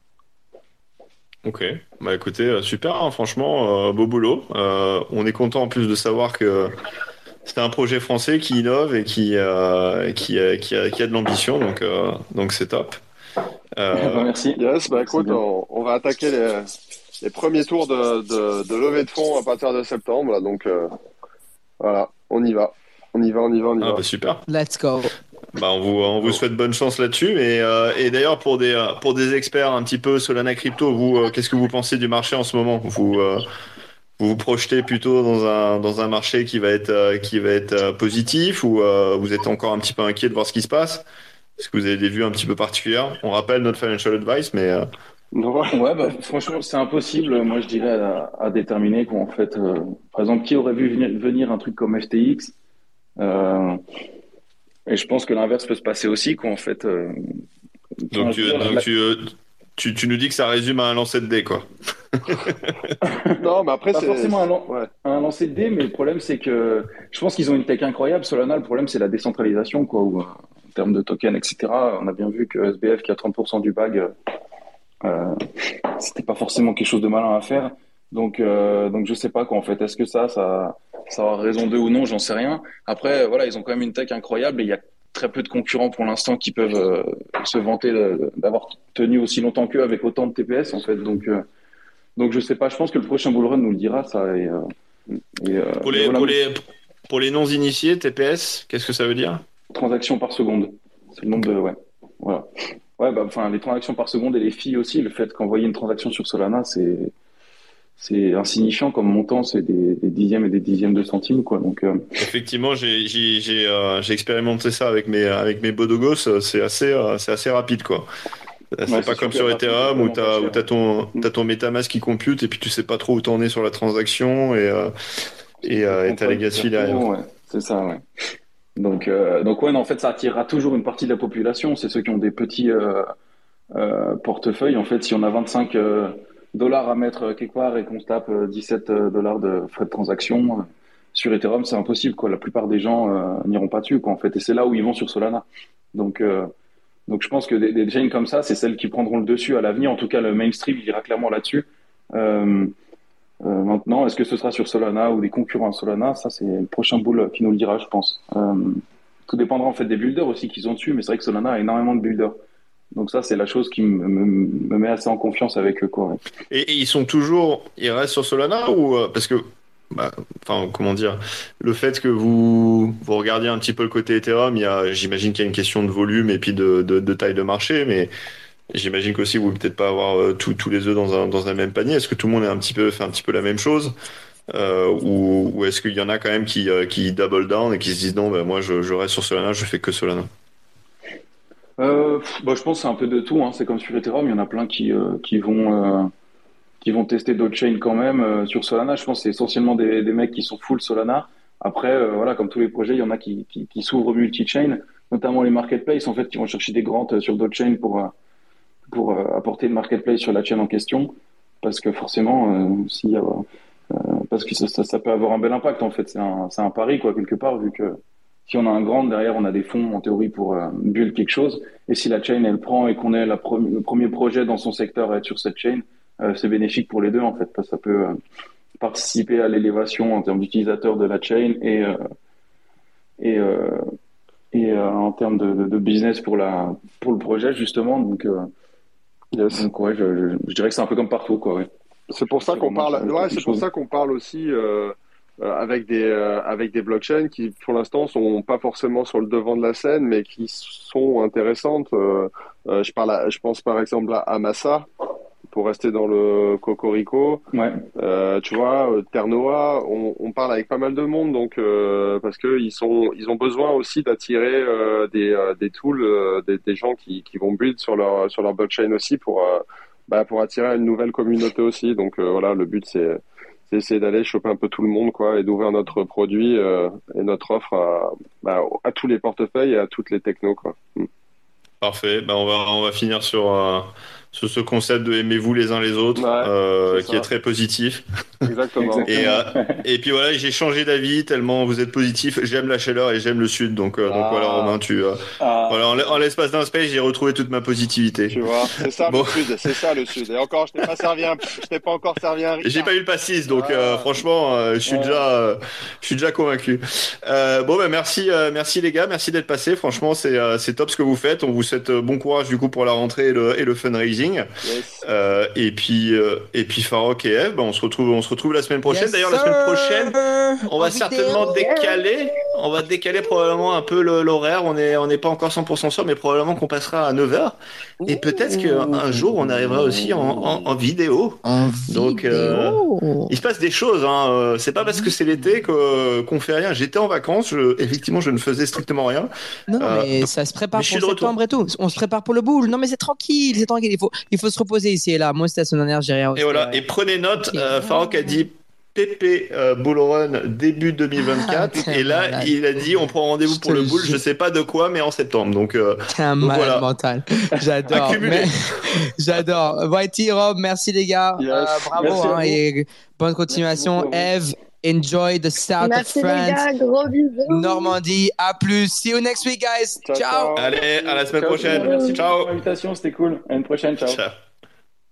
Ok. Bah écoutez, euh, super, hein, franchement, beau boulot. On est content en plus de savoir que c'est un projet français qui innove et qui a, de l'ambition, donc c'est top. Euh, Merci. Yes, bah écoute, on, on va attaquer les, les premiers tours de, de, de levée de fonds à partir de septembre. Là, donc euh, voilà, on y va. On y va, on y va, on y ah va. bah super. Let's go. Bah, on vous, on vous souhaite bonne chance là-dessus. Et, euh, et d'ailleurs, pour des, pour des experts un petit peu Solana Crypto, vous, euh, qu'est-ce que vous pensez du marché en ce moment? Vous, euh, vous vous projetez plutôt dans un, dans un marché qui va être, euh, qui va être euh, positif ou euh, vous êtes encore un petit peu inquiet de voir ce qui se passe? Est-ce que vous avez des vues un petit peu particulières? On rappelle notre financial advice, mais euh, Non, Ouais, bah, franchement, c'est impossible, moi je dirais, à, à déterminer qu'en fait, euh, par exemple, qui aurait vu venir, venir un truc comme FTX euh, Et je pense que l'inverse peut se passer aussi, qu'en fait. euh, donc, tu, je veux dire, donc la- tu, euh, tu, tu nous dis que ça résume à un lancer de dés, quoi. non, mais après, Pas c'est. forcément un, lan- Ouais. un lancer de dés, mais le problème c'est que je pense qu'ils ont une tech incroyable. Solana, le problème c'est la décentralisation, quoi, où, euh, en termes de tokens, etc. On a bien vu que SBF qui a 30% du bag, euh, c'était pas forcément quelque chose de malin à faire. Donc, euh, donc je sais pas quoi en fait. Est-ce que ça, ça, ça aura raison d'eux ou non J'en sais rien. Après, voilà, ils ont quand même une tech incroyable et il y a très peu de concurrents pour l'instant qui peuvent euh, se vanter d'avoir tenu aussi longtemps qu'eux avec autant de TPS en fait. Donc, euh, donc je sais pas. Je pense que le prochain bull run nous le dira ça. Et, euh, et, Pour les, voilà, pour les, pour les non-initiés, TPS, qu'est-ce que ça veut dire? Transactions par seconde. C'est le nombre de ouais. Voilà. Ouais, bah, enfin, les transactions par seconde et les filles aussi, le fait qu'envoyer une transaction sur Solana, c'est c'est insignifiant comme montant, c'est des, dixièmes et des dixièmes de centimes, quoi. Donc, euh, effectivement, j'ai j'ai euh, expérimenté ça avec mes avec mes Bodogos, c'est assez c'est assez rapide, quoi. C'est pas comme sur Ethereum où t'as où as ton as ton MetaMask qui compute et puis tu sais pas trop où t'en es sur la transaction et et t'as les gas derrière. Ouais, c'est ça, ouais. Donc, euh, donc ouais, en fait, ça attirera toujours une partie de la population. C'est ceux qui ont des petits euh, euh, portefeuilles. En fait, si on a 25 dollars à mettre quelque part et qu'on se tape 17 dollars de frais de transaction sur Ethereum, c'est impossible. Quoi. La plupart des gens n'iront pas dessus. Quoi, en fait, et c'est là où ils vont sur Solana. Donc, donc je pense que des, des comme ça, c'est celles qui prendront le dessus à l'avenir. En tout cas, le mainstream, il ira clairement là-dessus. Euh, maintenant, est-ce que ce sera sur Solana ou des concurrents à Solana? Ça, c'est le prochain boule qui nous le dira, je pense. Euh, tout dépendra en fait des builders aussi qu'ils ont dessus, mais c'est vrai que Solana a énormément de builders. Donc ça, c'est la chose qui me, met assez en confiance avec eux. Quoi, et, ils sont toujours, ils restent sur Solana ou euh, parce que, bah, enfin, comment dire, le fait que vous vous regardiez un petit peu le côté Ethereum, j'imagine qu'il y a une question de volume et puis de, de taille de marché, mais J'imagine qu'aussi vous ne peut-être pas avoir euh, tous les œufs dans un, même panier. Est-ce que tout le monde fait un petit peu la même chose? Euh, ou, est-ce qu'il y en a quand même qui, euh, double down et qui se disent non, ben moi je, reste sur Solana, je fais que Solana? Bah, Je pense que c'est un peu de tout. Hein. C'est comme sur Ethereum, il y en a plein qui, vont, tester d'autres chains quand même. sur Solana, je pense que c'est essentiellement des, des, mecs qui sont full Solana. Après, voilà, comme tous les projets, il y en a qui, qui, qui s'ouvrent multi-chain, notamment les marketplaces en fait, qui vont chercher des grants sur d'autres chains pour pour euh, apporter le marketplace sur la chaîne en question, parce que forcément, euh, s'il euh, parce que ça, ça, peut avoir un bel impact en fait. C'est un, un, pari quoi quelque part vu que si on a un grand derrière, on a des fonds en théorie pour build quelque chose. Et si la chaîne elle prend et qu'on est le premier projet dans son secteur à être sur cette chaîne, c'est bénéfique pour les deux en fait parce que ça peut participer à l'élévation en termes d'utilisateurs de la chaîne et et et en termes de, de, business pour la pour le projet justement. Donc donc ouais, je, je, dirais que c'est un peu comme partout, quoi. Ouais. C'est pour ça qu'on parle. Ouais, c'est pour ça qu'on parle aussi euh, euh, avec des euh, avec des blockchains qui, pour l'instant, sont pas forcément sur le devant de la scène, mais qui sont intéressantes. Euh, euh je parle, je pense par exemple à Massa, pour rester dans le cocorico. Ouais. Euh, tu vois, euh, Ternoa, on, on, parle avec pas mal de monde, donc euh, parce que ils sont, ils ont besoin aussi d'attirer euh, des, euh, des tools, des, des, gens qui, qui vont build sur leur sur leur blockchain aussi pour bah, pour attirer une nouvelle communauté aussi. Donc voilà, le but c'est essayer d'aller choper un peu tout le monde quoi et d'ouvrir notre produit et notre offre à, bah, à tous les portefeuilles et à toutes les technos quoi. Hmm. Parfait. Ben on va on va finir sur sur ce concept de aimez-vous les uns les autres, euh, qui est très positif. Exactement. et, euh, et puis voilà, j'ai changé d'avis tellement vous êtes positif. J'aime la chaleur et j'aime le sud, donc euh, donc voilà ah. Romain, tu euh, ah. voilà en, l'espace d'un space, j'ai retrouvé toute ma positivité. Tu vois, c'est ça le sud, c'est ça le sud. Et encore, je t'ai pas servi un, je t'ai pas encore servi un. J'ai pas eu le pastis, donc euh, franchement, je suis déjà, je suis déjà convaincu. bon ben merci, merci les gars, merci d'être passés. Franchement, c'est c'est top ce que vous faites. On vous souhaite bon courage du coup pour la rentrée et le, et le fundraising. Euh, et puis euh, et puis Farok et Eve, bah, on se retrouve on se retrouve la semaine prochaine. D'ailleurs la semaine prochaine, on va certainement décaler, on va décaler probablement un peu l'horaire. On est on n'est pas encore 100% sûr, mais probablement qu'on passera à 9h. Et peut-être qu'un jour on arrivera aussi en, en, vidéo. Donc euh, il se passe des choses. Hein. C'est pas parce que c'est l'été qu'on fait rien. J'étais en vacances. effectivement, je ne faisais strictement rien. Non, mais ça se prépare pour septembre et tout. On se prépare pour le boule. Non, mais c'est tranquille, c'est tranquille. Il faut, il faut se reposer ici et là. Moi, c'était la semaine dernière, j'ai rien. Et voilà. Et prenez note, euh, Farouk a dit PP euh, Bull Run début 2024 et là il a dit on prend rendez-vous pour le bull je sais pas de quoi mais en septembre. Donc euh, un malade mental. J'adore. J'adore. Whitey Rob merci les gars. Euh, bravo hein, et bonne continuation. Eve enjoy the south of France les gars, gros bisous. Normandie à plus. See you next week guys. Ciao, ciao. allez à la semaine prochaine. merci ciao. L'invitation c'était cool. À une prochaine ciao. ciao.